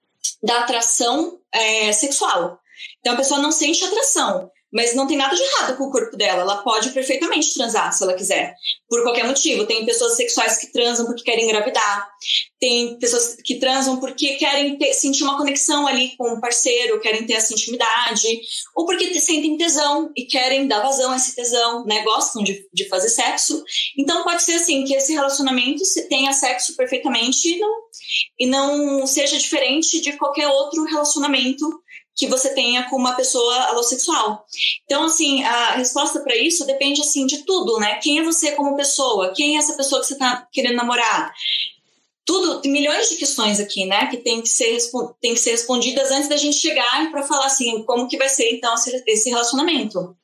da atração é, sexual. Então a pessoa não sente atração, mas não tem nada de errado com o corpo dela. Ela pode perfeitamente transar se ela quiser, por qualquer motivo. Tem pessoas sexuais que transam porque querem engravidar, tem pessoas que transam porque querem ter, sentir uma conexão ali com o parceiro, querem ter essa intimidade, ou porque te, sentem tesão e querem dar vazão a esse tesão, né? Gostam de, de fazer sexo. Então pode ser assim que esse relacionamento tenha sexo perfeitamente e não, e não seja diferente de qualquer outro relacionamento que você tenha com uma pessoa alossexual. Então, assim, a resposta para isso depende, assim, de tudo, né? Quem é você como pessoa? Quem é essa pessoa que você está querendo namorar? Tudo, tem milhões de questões aqui, né? Que tem que ser, tem que ser respondidas antes da gente chegar para falar, assim, como que vai ser, então, esse relacionamento.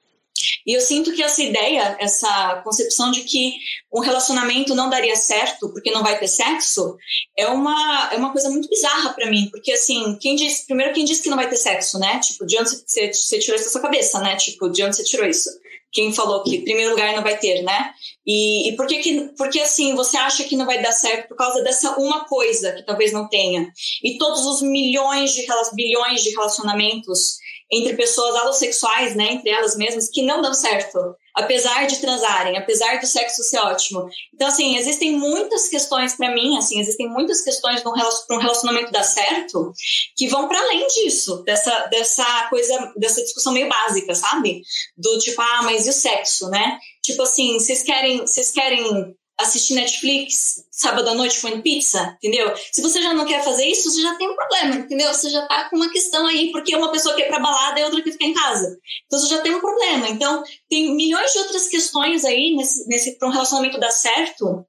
E eu sinto que essa ideia, essa concepção de que um relacionamento não daria certo porque não vai ter sexo, é uma, é uma coisa muito bizarra para mim. Porque, assim, quem diz, primeiro, quem disse que não vai ter sexo, né? Tipo, de onde você, você tirou isso da sua cabeça, né? Tipo, de onde você tirou isso? Quem falou que, em primeiro lugar, não vai ter, né? E, e por que, que porque, assim, você acha que não vai dar certo por causa dessa uma coisa que talvez não tenha? E todos os milhões de, bilhões de relacionamentos entre pessoas alossexuais, né, entre elas mesmas, que não dão certo, apesar de transarem, apesar do sexo ser ótimo. Então, assim, existem muitas questões para mim, assim, existem muitas questões para um relacionamento dar certo que vão para além disso, dessa, dessa coisa, dessa discussão meio básica, sabe? Do tipo, ah, mas e o sexo, né? Tipo assim, vocês querem, vocês querem assistir Netflix sábado à noite comendo pizza, entendeu? Se você já não quer fazer isso, você já tem um problema, entendeu? Você já tá com uma questão aí, porque uma pessoa quer ir pra balada e outra quer ficar em casa. Então você já tem um problema. Então, tem milhões de outras questões aí nesse, nesse para um relacionamento dar certo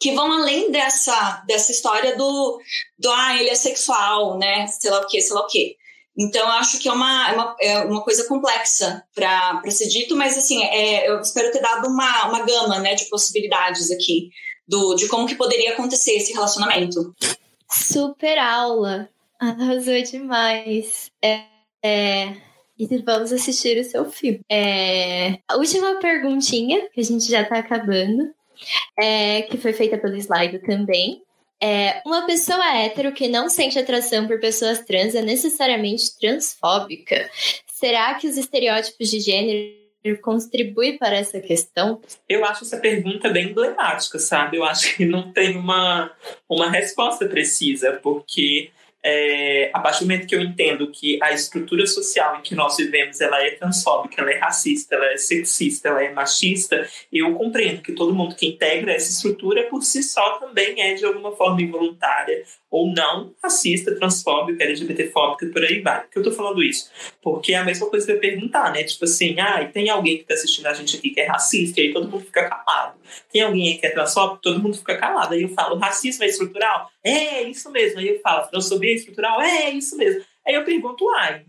que vão além dessa, dessa história do, do ah, ele é sexual, né? Sei lá o quê, sei lá o quê. Então, acho que é uma, é uma, é uma coisa complexa para ser dito, mas assim, é, eu espero ter dado uma, uma gama né, de possibilidades aqui do, de como que poderia acontecer esse relacionamento. Super aula! Arrasou demais. É, é, e vamos assistir o seu filme. É, a última perguntinha, que a gente já está acabando, é, que foi feita pelo slide também. É, uma pessoa hétero que não sente atração por pessoas trans é necessariamente transfóbica? Será que os estereótipos de gênero contribuem para essa questão? Eu acho essa pergunta bem emblemática, sabe? Eu acho que não tem uma, uma resposta precisa, porque é, a partir do momento que eu entendo que a estrutura social em que nós vivemos ela é transfóbica, ela é racista, ela é sexista, ela é machista, eu compreendo que todo mundo que integra essa estrutura por si só também é de alguma forma involuntária ou não racista, transfóbica, LGBTfóbica, por aí vai. Por que eu tô falando isso? Porque é a mesma coisa que eu perguntar, né? Tipo assim, ah, tem alguém que tá assistindo a gente aqui que é racista, e aí todo mundo fica calado. Tem alguém que é transfóbico, todo mundo fica calado. Aí eu falo, racismo é estrutural? É, isso mesmo. Aí falo, transfobia é estrutural? É, isso mesmo. Aí eu pergunto, ai,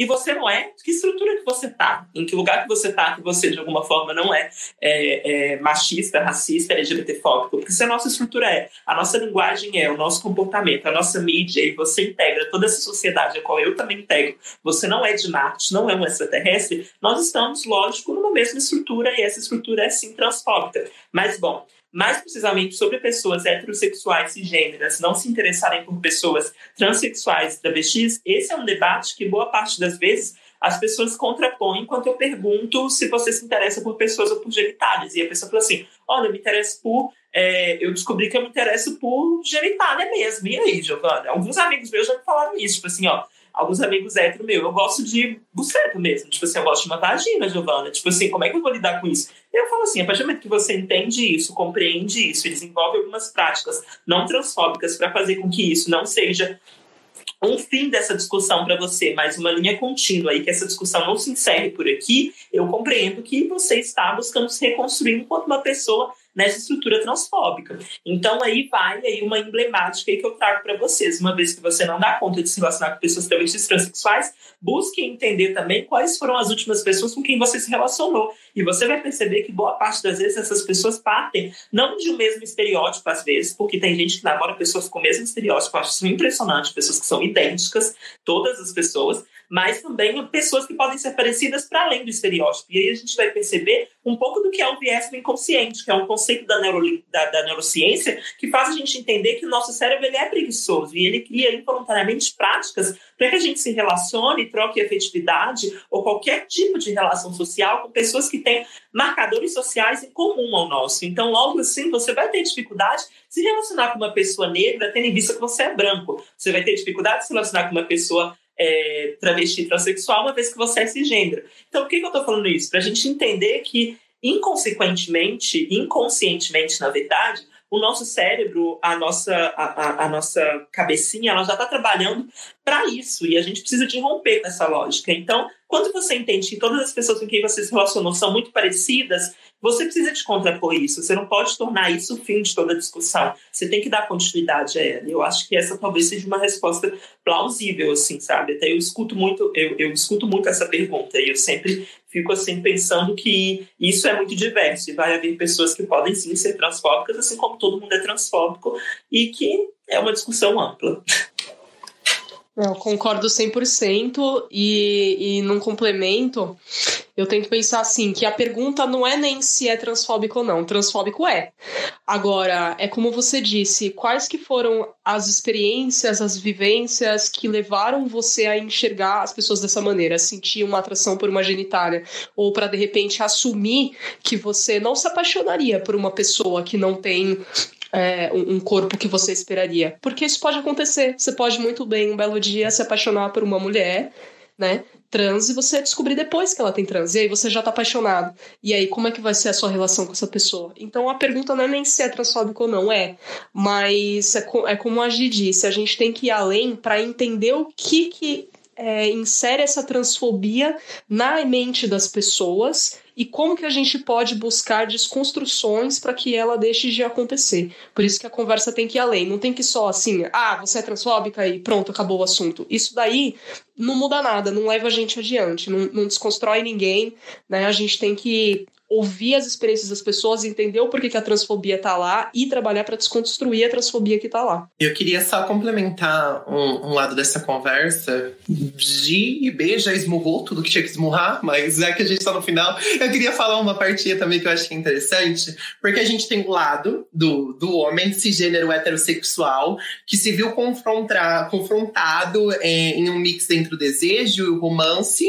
e você não é, que estrutura que você tá, em que lugar que você tá, que você de alguma forma não é, é, é machista, racista, LGBTfóbico, porque se a nossa estrutura é, a nossa linguagem é, o nosso comportamento, a nossa mídia, e você integra toda essa sociedade, a qual eu também integro, você não é de Marte, não é um extraterrestre, nós estamos, lógico, numa mesma estrutura, e essa estrutura é sim transfóbica. Mas, bom, mais precisamente sobre pessoas heterossexuais e gêneras não se interessarem por pessoas transexuais e travestis, esse é um debate que boa parte das vezes as pessoas contrapõem enquanto eu pergunto se você se interessa por pessoas ou por genitálias. E a pessoa fala assim: olha, eu me interesso por. É, eu descobri que eu me interesso por genitália mesmo. E aí, Giovana? Alguns amigos meus já me falaram isso, tipo assim, ó alguns amigos héteros meu, eu gosto de buceta mesmo. Tipo assim, eu gosto de uma vagina, Giovana. Tipo assim, como é que eu vou lidar com isso? Eu falo assim, a partir do momento que você entende isso, compreende isso e desenvolve algumas práticas não transfóbicas para fazer com que isso não seja um fim dessa discussão para você, mas uma linha contínua e que essa discussão não se encerre por aqui, eu compreendo que você está buscando se reconstruir enquanto uma pessoa nessa estrutura transfóbica. Então aí vai aí uma emblemática que eu trago para vocês. Uma vez que você não dá conta de se relacionar com pessoas travestis transexuais, busque entender também quais foram as últimas pessoas com quem você se relacionou. E você vai perceber que boa parte das vezes essas pessoas partem não de um mesmo estereótipo às vezes, porque tem gente que namora pessoas com o mesmo estereótipo, eu acho isso impressionante, pessoas que são idênticas, todas as pessoas, mas também pessoas que podem ser parecidas para além do estereótipo. E aí a gente vai perceber um pouco do que é o viés do inconsciente, que é um conceito da, neuro, da, da, neurociência que faz a gente entender que o nosso cérebro ele é preguiçoso e ele cria involuntariamente práticas para que a gente se relacione, troque afetividade ou qualquer tipo de relação social com pessoas que têm marcadores sociais em comum ao nosso. Então, logo assim, você vai ter dificuldade de se relacionar com uma pessoa negra, tendo em vista que você é branco. Você vai ter dificuldade de se relacionar com uma pessoa é, travesti transexual, uma vez que você é cisgênero. Então, por que, que eu estou falando isso? Para a gente entender que, inconsequentemente, inconscientemente, na verdade, o nosso cérebro, a nossa, a, a, a nossa cabecinha, ela já está trabalhando para isso e a gente precisa de romper com essa lógica. Então, Quando você entende que todas as pessoas com quem você se relacionou são muito parecidas, você precisa de contrapor isso. Você não pode tornar isso o fim de toda a discussão. Você tem que dar continuidade a ela. Eu acho que essa talvez seja uma resposta plausível, assim, sabe? Até eu escuto muito, eu, eu escuto muito essa pergunta e eu sempre fico assim pensando que isso é muito diverso e vai haver pessoas que podem sim ser transfóbicas, assim como todo mundo é transfóbico e que é uma discussão ampla. Eu concordo 100% e, e num complemento, eu tento pensar assim, que a pergunta não é nem se é transfóbico ou não, transfóbico é. Agora, é como você disse, quais que foram as experiências, as vivências que levaram você a enxergar as pessoas dessa maneira, sentir uma atração por uma genitália, ou para de repente assumir que você não se apaixonaria por uma pessoa que não tem é, um corpo que você esperaria. Porque isso pode acontecer. Você pode muito bem, um belo dia, se apaixonar por uma mulher, né? Trans e você descobrir depois que ela tem trans. E aí você já tá apaixonado. E aí, como é que vai ser a sua relação com essa pessoa? Então a pergunta não é nem se é transfóbico ou não, é. Mas é, é como a Gi disse, a gente tem que ir além para entender o que, que é, insere essa transfobia na mente das pessoas e como que a gente pode buscar desconstruções para que ela deixe de acontecer. Por isso que a conversa tem que ir além, não tem que só assim, ah, você é transfóbica e pronto, acabou o assunto. Isso daí não muda nada, não leva a gente adiante, não, não desconstrói ninguém, né? A gente tem que ouvir as experiências das pessoas, entender o porquê que a transfobia está lá e trabalhar para desconstruir a transfobia que está lá. Eu queria só complementar um, um, lado dessa conversa. G e B já esmurrou tudo que tinha que esmurrar, mas já que a gente está no final, eu queria falar uma partinha também que eu é interessante, porque a gente tem o lado do, do homem cisgênero heterossexual que se viu confrontar, confrontado é, em um mix entre o desejo e o romance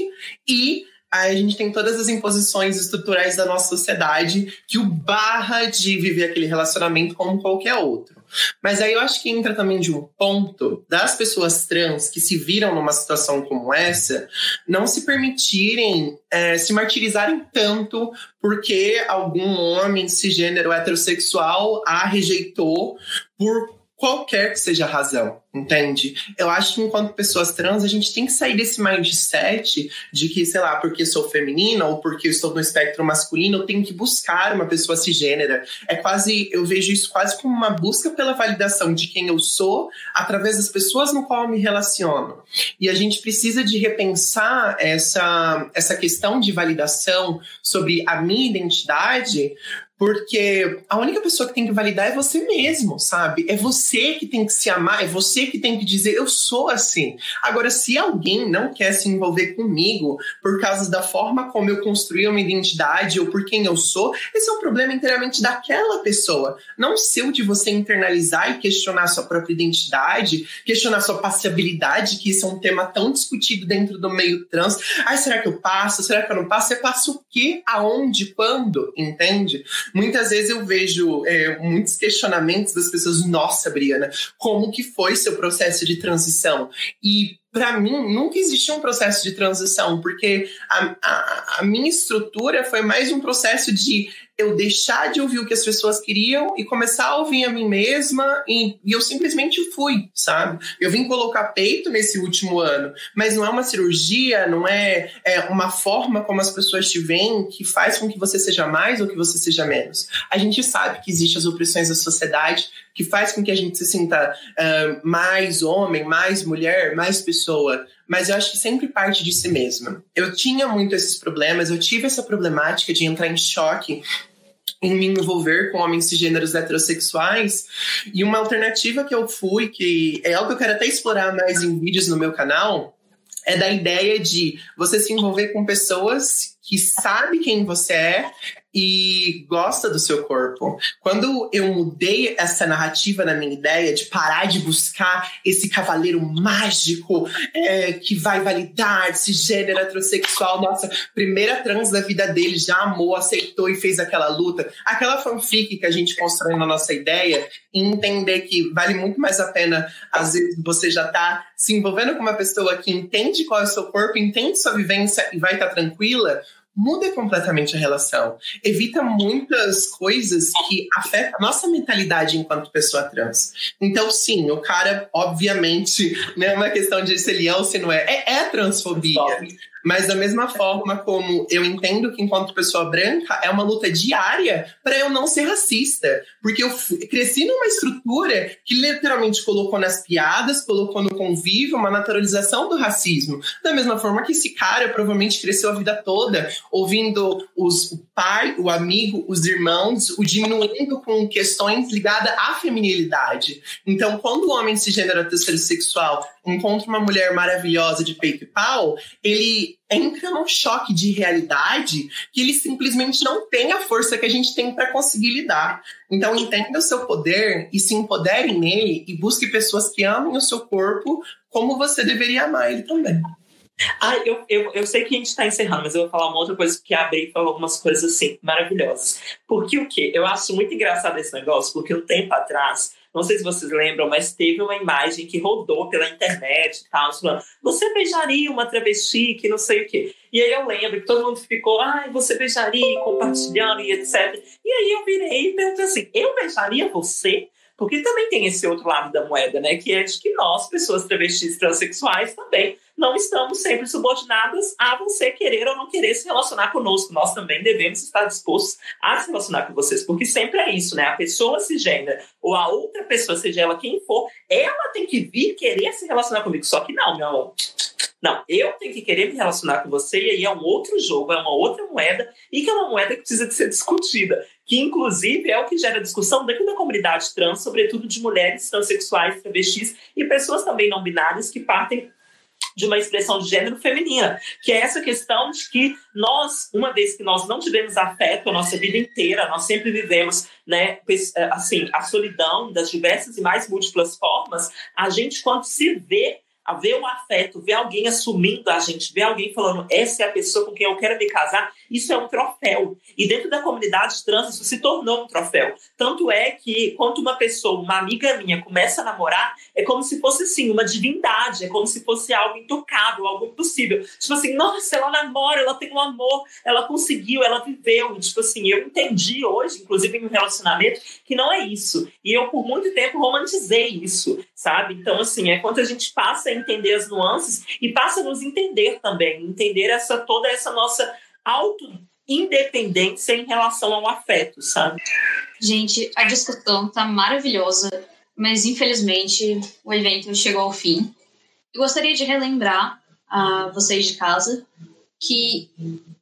e a gente tem todas as imposições estruturais da nossa sociedade que o barra de viver aquele relacionamento como qualquer outro. Mas aí eu acho que entra também de um ponto das pessoas trans que se viram numa situação como essa não se permitirem é, se martirizarem tanto porque algum homem cisgênero heterossexual a rejeitou por qualquer que seja a razão, entende? Eu acho que enquanto pessoas trans, a gente tem que sair desse mindset de que, sei lá, porque sou feminina ou porque estou no espectro masculino, eu tenho que buscar uma pessoa cisgênera. É quase, eu vejo isso quase como uma busca pela validação de quem eu sou através das pessoas no qual eu me relaciono. E a gente precisa de repensar essa, essa questão de validação sobre a minha identidade porque a única pessoa que tem que validar é você mesmo, sabe? É você que tem que se amar, é você que tem que dizer eu sou assim. Agora, se alguém não quer se envolver comigo por causa da forma como eu construí uma identidade ou por quem eu sou, esse é um problema inteiramente daquela pessoa, não seu de você internalizar e questionar sua própria identidade, questionar sua passabilidade, que isso é um tema tão discutido dentro do meio trans. Ai, será que eu passo? Será que eu não passo? Você passa o quê? Aonde? Quando? Entende? Muitas vezes eu vejo é, muitos questionamentos das pessoas, nossa, Briana, como que foi seu processo de transição? E para mim, nunca existiu um processo de transição, porque a, a, a, minha estrutura foi mais um processo de eu deixar de ouvir o que as pessoas queriam e começar a ouvir a mim mesma, e, e eu simplesmente fui, sabe? Eu vim colocar peito nesse último ano, mas não é uma cirurgia, não é, é uma forma como as pessoas te veem que faz com que você seja mais ou que você seja menos. A gente sabe que existem as opressões da sociedade, que faz com que a gente se sinta uh, mais homem, mais mulher, mais pessoa. Mas eu acho que sempre parte de si mesma. Eu tinha muito esses problemas, eu tive essa problemática de entrar em choque em me envolver com homens cisgêneros heterossexuais. E uma alternativa que eu fui, que é algo que eu quero até explorar mais em vídeos no meu canal, é da ideia de você se envolver com pessoas que sabe quem você é e gosta do seu corpo. Quando eu mudei essa narrativa na minha ideia de parar de buscar esse cavaleiro mágico é, que vai validar esse gênero heterossexual, nossa, primeira trans da vida dele já amou, aceitou e fez aquela luta, aquela fanfic que a gente constrói na nossa ideia, e entender que vale muito mais a pena, às vezes, você já tá se envolvendo com uma pessoa que entende qual é o seu corpo, entende sua vivência e vai estar tá tranquila, muda completamente a relação. Evita muitas coisas que afetam a nossa mentalidade enquanto pessoa trans. Então, sim, o cara, obviamente, não é uma questão de se ele é ou se não é. É, é transfobia. Mas da mesma forma como eu entendo que enquanto pessoa branca é uma luta diária para eu não ser racista, porque eu cresci numa estrutura que literalmente colocou nas piadas, colocou no convívio uma naturalização do racismo. Da mesma forma que esse cara provavelmente cresceu a vida toda ouvindo os, o pai, o amigo, os irmãos, o diminuindo com questões ligadas à feminilidade. Então, quando o homem se gênero sexual encontra uma mulher maravilhosa de peito e pau, ele entra num choque de realidade que ele simplesmente não tem a força que a gente tem para conseguir lidar. Então, entenda o seu poder e se empodere nele e busque pessoas que amem o seu corpo como você deveria amar ele também. Ah, eu, eu, eu sei que a gente está encerrando, mas eu vou falar uma outra coisa que abri e falou algumas coisas assim, maravilhosas. Porque o quê? Eu acho muito engraçado esse negócio, porque um tempo atrás não sei se vocês lembram, mas teve uma imagem que rodou pela internet e tal, falando, você beijaria uma travesti que não sei o quê. E aí eu lembro que todo mundo ficou, ai, você beijaria, compartilhando e etc. E aí eu virei e perguntei assim, eu beijaria você? Porque também tem esse outro lado da moeda, né? Que é de que nós, pessoas travestis transexuais, também não estamos sempre subordinadas a você querer ou não querer se relacionar conosco. Nós também devemos estar dispostos a se relacionar com vocês, porque sempre é isso, né? A pessoa cisgênera ou a outra pessoa, seja ela quem for, ela tem que vir querer se relacionar comigo. Só que não, meu amor. Não, eu tenho que querer me relacionar com você e aí é um outro jogo, é uma outra moeda e que é uma moeda que precisa de ser discutida que inclusive é o que gera discussão dentro da comunidade trans, sobretudo de mulheres transexuais, travestis e pessoas também não binárias que partem de uma expressão de gênero feminina, que é essa questão de que nós, uma vez que nós não tivemos afeto a nossa vida inteira, nós sempre vivemos, né, assim, a solidão das diversas e mais múltiplas formas, a gente quando se vê a ver o afeto, ver alguém assumindo a gente, ver alguém falando essa é a pessoa com quem eu quero me casar, isso é um troféu. E dentro da comunidade trans isso se tornou um troféu. Tanto é que quando uma pessoa, uma amiga minha, começa a namorar, é como se fosse assim, uma divindade, é como se fosse algo intocável, algo impossível. Tipo assim, nossa, ela namora, ela tem um amor, ela conseguiu, ela viveu. Tipo assim, eu entendi hoje, inclusive em um relacionamento, que não é isso. E eu, por muito tempo, romantizei isso, sabe? Então, assim, é quando a gente passa a entender as nuances e passa a nos entender também, entender essa toda essa nossa auto independência em relação ao afeto, sabe? Gente, a discussão tá maravilhosa, mas infelizmente o evento chegou ao fim. Eu gostaria de relembrar a vocês de casa que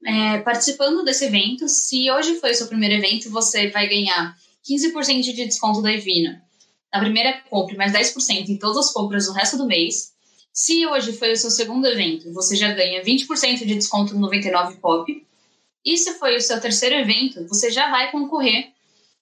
é, participando desse evento, se hoje foi o seu primeiro evento, você vai ganhar 15% de desconto da Evina na primeira compra, mais 10% em todas as compras no resto do mês. Se hoje foi o seu segundo evento, você já ganha 20% de desconto no 99 Pop. E se foi o seu terceiro evento, você já vai concorrer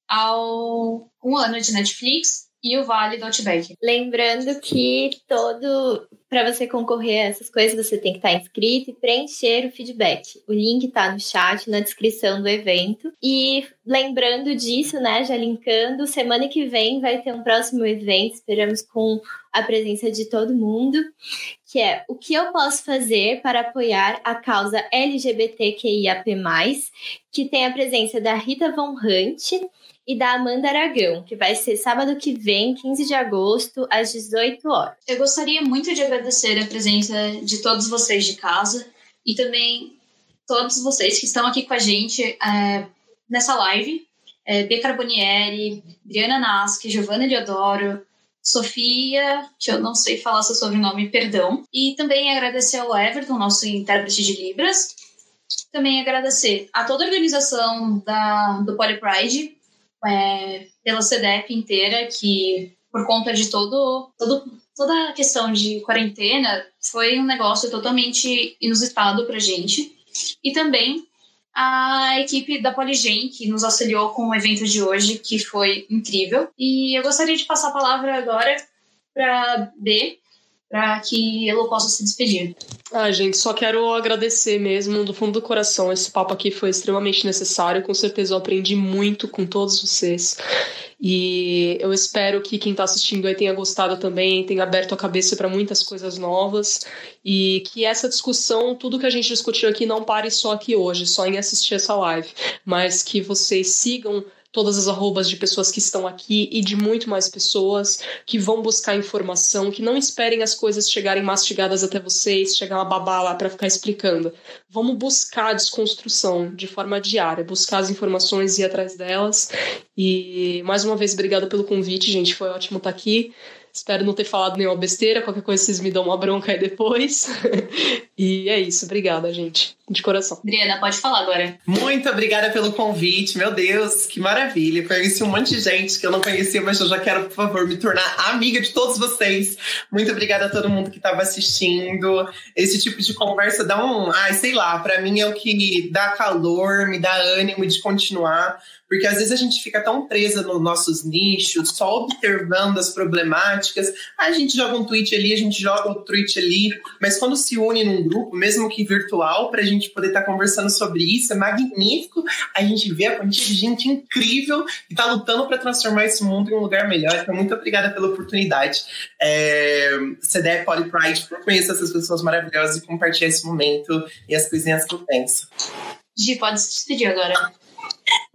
ao um ano de Netflix e o Vale do Outback. Lembrando que todo para você concorrer a essas coisas, você tem que estar inscrito e preencher o feedback. O link está no chat, na descrição do evento. E lembrando disso, né, já linkando, semana que vem vai ter um próximo evento, esperamos com a presença de todo mundo, que é o que eu posso fazer para apoiar a causa LGBTQIAP+, que tem a presença da Rita Von Hunt, e da Amanda Aragão, que vai ser sábado que vem, 15 de agosto, às 18 horas. Eu gostaria muito de agradecer a presença de todos vocês de casa e também todos vocês que estão aqui com a gente é, nessa live. É. Carbonieri, Briana Nasque, Giovanna Diodoro, Sofia, que eu não sei falar seu sobrenome, perdão. E também agradecer ao Everton, nosso intérprete de Libras. Também agradecer a toda a organização da, do Polypride, é, pela CDEP inteira, que por conta de todo, todo, toda a questão de quarentena, foi um negócio totalmente inusitado para gente. E também a equipe da Poligen, que nos auxiliou com o evento de hoje, que foi incrível. E eu gostaria de passar a palavra agora para B, para que ela possa se despedir. Ah, gente, só quero agradecer mesmo do fundo do coração. Esse papo aqui foi extremamente necessário. Com certeza eu aprendi muito com todos vocês. E eu espero que quem está assistindo aí tenha gostado também, tenha aberto a cabeça para muitas coisas novas e que essa discussão, tudo que a gente discutiu aqui, não pare só aqui hoje, só em assistir essa live, mas que vocês sigam todas as arrobas de pessoas que estão aqui e de muito mais pessoas que vão buscar informação, que não esperem as coisas chegarem mastigadas até vocês, chegar uma babá lá para ficar explicando. Vamos buscar a desconstrução de forma diária, buscar as informações e ir atrás delas. E mais uma vez, obrigada pelo convite, gente. Foi ótimo estar aqui. Espero não ter falado nenhuma besteira. Qualquer coisa vocês me dão uma bronca aí depois. e é isso. Obrigada, gente. De coração. Adriana, pode falar agora. Muito obrigada pelo convite. Meu Deus, que maravilha. Conheci um monte de gente que eu não conhecia, mas eu já quero, por favor, me tornar amiga de todos vocês. Muito obrigada a todo mundo que estava assistindo. Esse tipo de conversa dá um. Ai, sei lá, para mim é o que dá calor, me dá ânimo de continuar porque às vezes a gente fica tão presa nos nossos nichos, só observando as problemáticas. a gente joga um tweet ali, a gente joga outro tweet ali, mas quando se une num grupo, mesmo que virtual, para a gente poder estar tá conversando sobre isso, é magnífico. A gente vê a quantidade de gente incrível que está lutando para transformar esse mundo em um lugar melhor. Então, muito obrigada pela oportunidade. É, CDE Polypride, por conhecer essas pessoas maravilhosas e compartilhar esse momento e as coisinhas que eu penso. Gi, pode se despedir agora.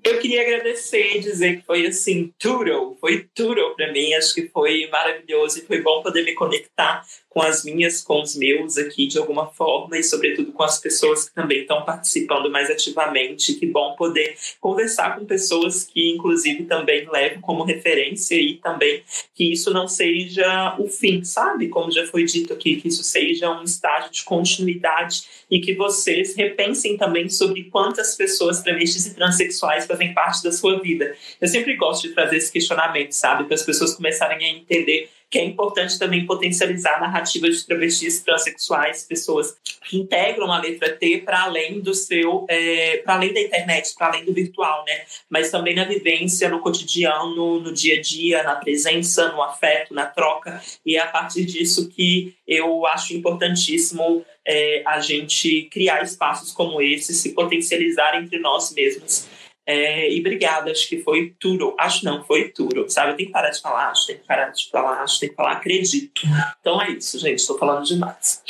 Eu queria agradecer e dizer que foi assim, tudo, foi tudo para mim. Acho que foi maravilhoso e foi bom poder me conectar com as minhas, com os meus aqui de alguma forma e, sobretudo, com as pessoas que também estão participando mais ativamente. Que bom poder conversar com pessoas que, inclusive, também levam como referência e também que isso não seja o fim, sabe? Como já foi dito aqui, que isso seja um estágio de continuidade e que vocês repensem também sobre quantas pessoas travestis e transexuais fazem parte da sua vida. Eu sempre gosto de trazer esse questionamento, sabe? Para as pessoas começarem a entender que é importante também potencializar a narrativa de travestis, transexuais, pessoas que integram a letra T para além do seu, é, para além da internet, para além do virtual, né? Mas também na vivência, no cotidiano, no dia a dia, na presença, no afeto, na troca. E é a partir disso que eu acho importantíssimo é, a gente criar espaços como esse, se potencializar entre nós mesmos. É, e obrigada, acho que foi tudo. Acho não, foi tudo, sabe? Tem que parar de falar, acho, tem que parar de falar, acho, tem que falar, acredito. Então é isso, gente, estou falando demais.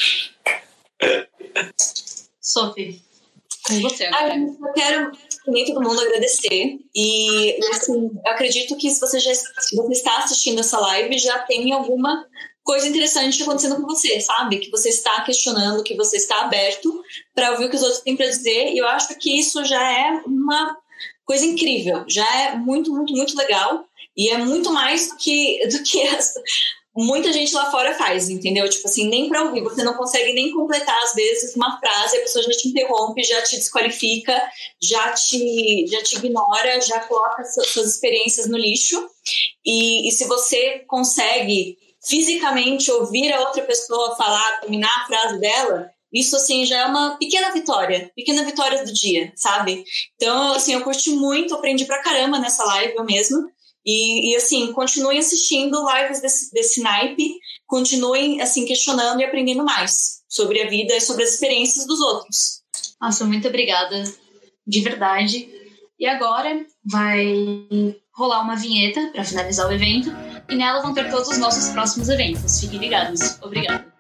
Sophie, com você agora. Ah, eu quero nem todo mundo agradecer. E, assim, eu acredito que se você, já, se você está assistindo essa live, já tem alguma coisa interessante acontecendo com você, sabe? Que você está questionando, que você está aberto para ouvir o que os outros têm para dizer. E eu acho que isso já é uma coisa incrível. Já é muito, muito, muito legal. E é muito mais do que, do que as, muita gente lá fora faz, entendeu? Tipo assim, nem para ouvir. Você não consegue nem completar, às vezes, uma frase, a pessoa já te interrompe, já te desqualifica, já te, já te ignora, já coloca suas experiências no lixo. E, e se você consegue fisicamente ouvir a outra pessoa falar, terminar a frase dela, isso, assim, já é uma pequena vitória, pequena vitória do dia, sabe? Então, assim, eu curti muito, aprendi pra caramba nessa live eu mesma. E, e assim, continuem assistindo lives desse, desse naipe, continuem, assim, questionando e aprendendo mais sobre a vida e sobre as experiências dos outros. Nossa, muito obrigada, de verdade. E agora vai rolar uma vinheta para finalizar o evento, e nela vão ter todos os nossos próximos eventos. Fiquem ligados. Obrigada.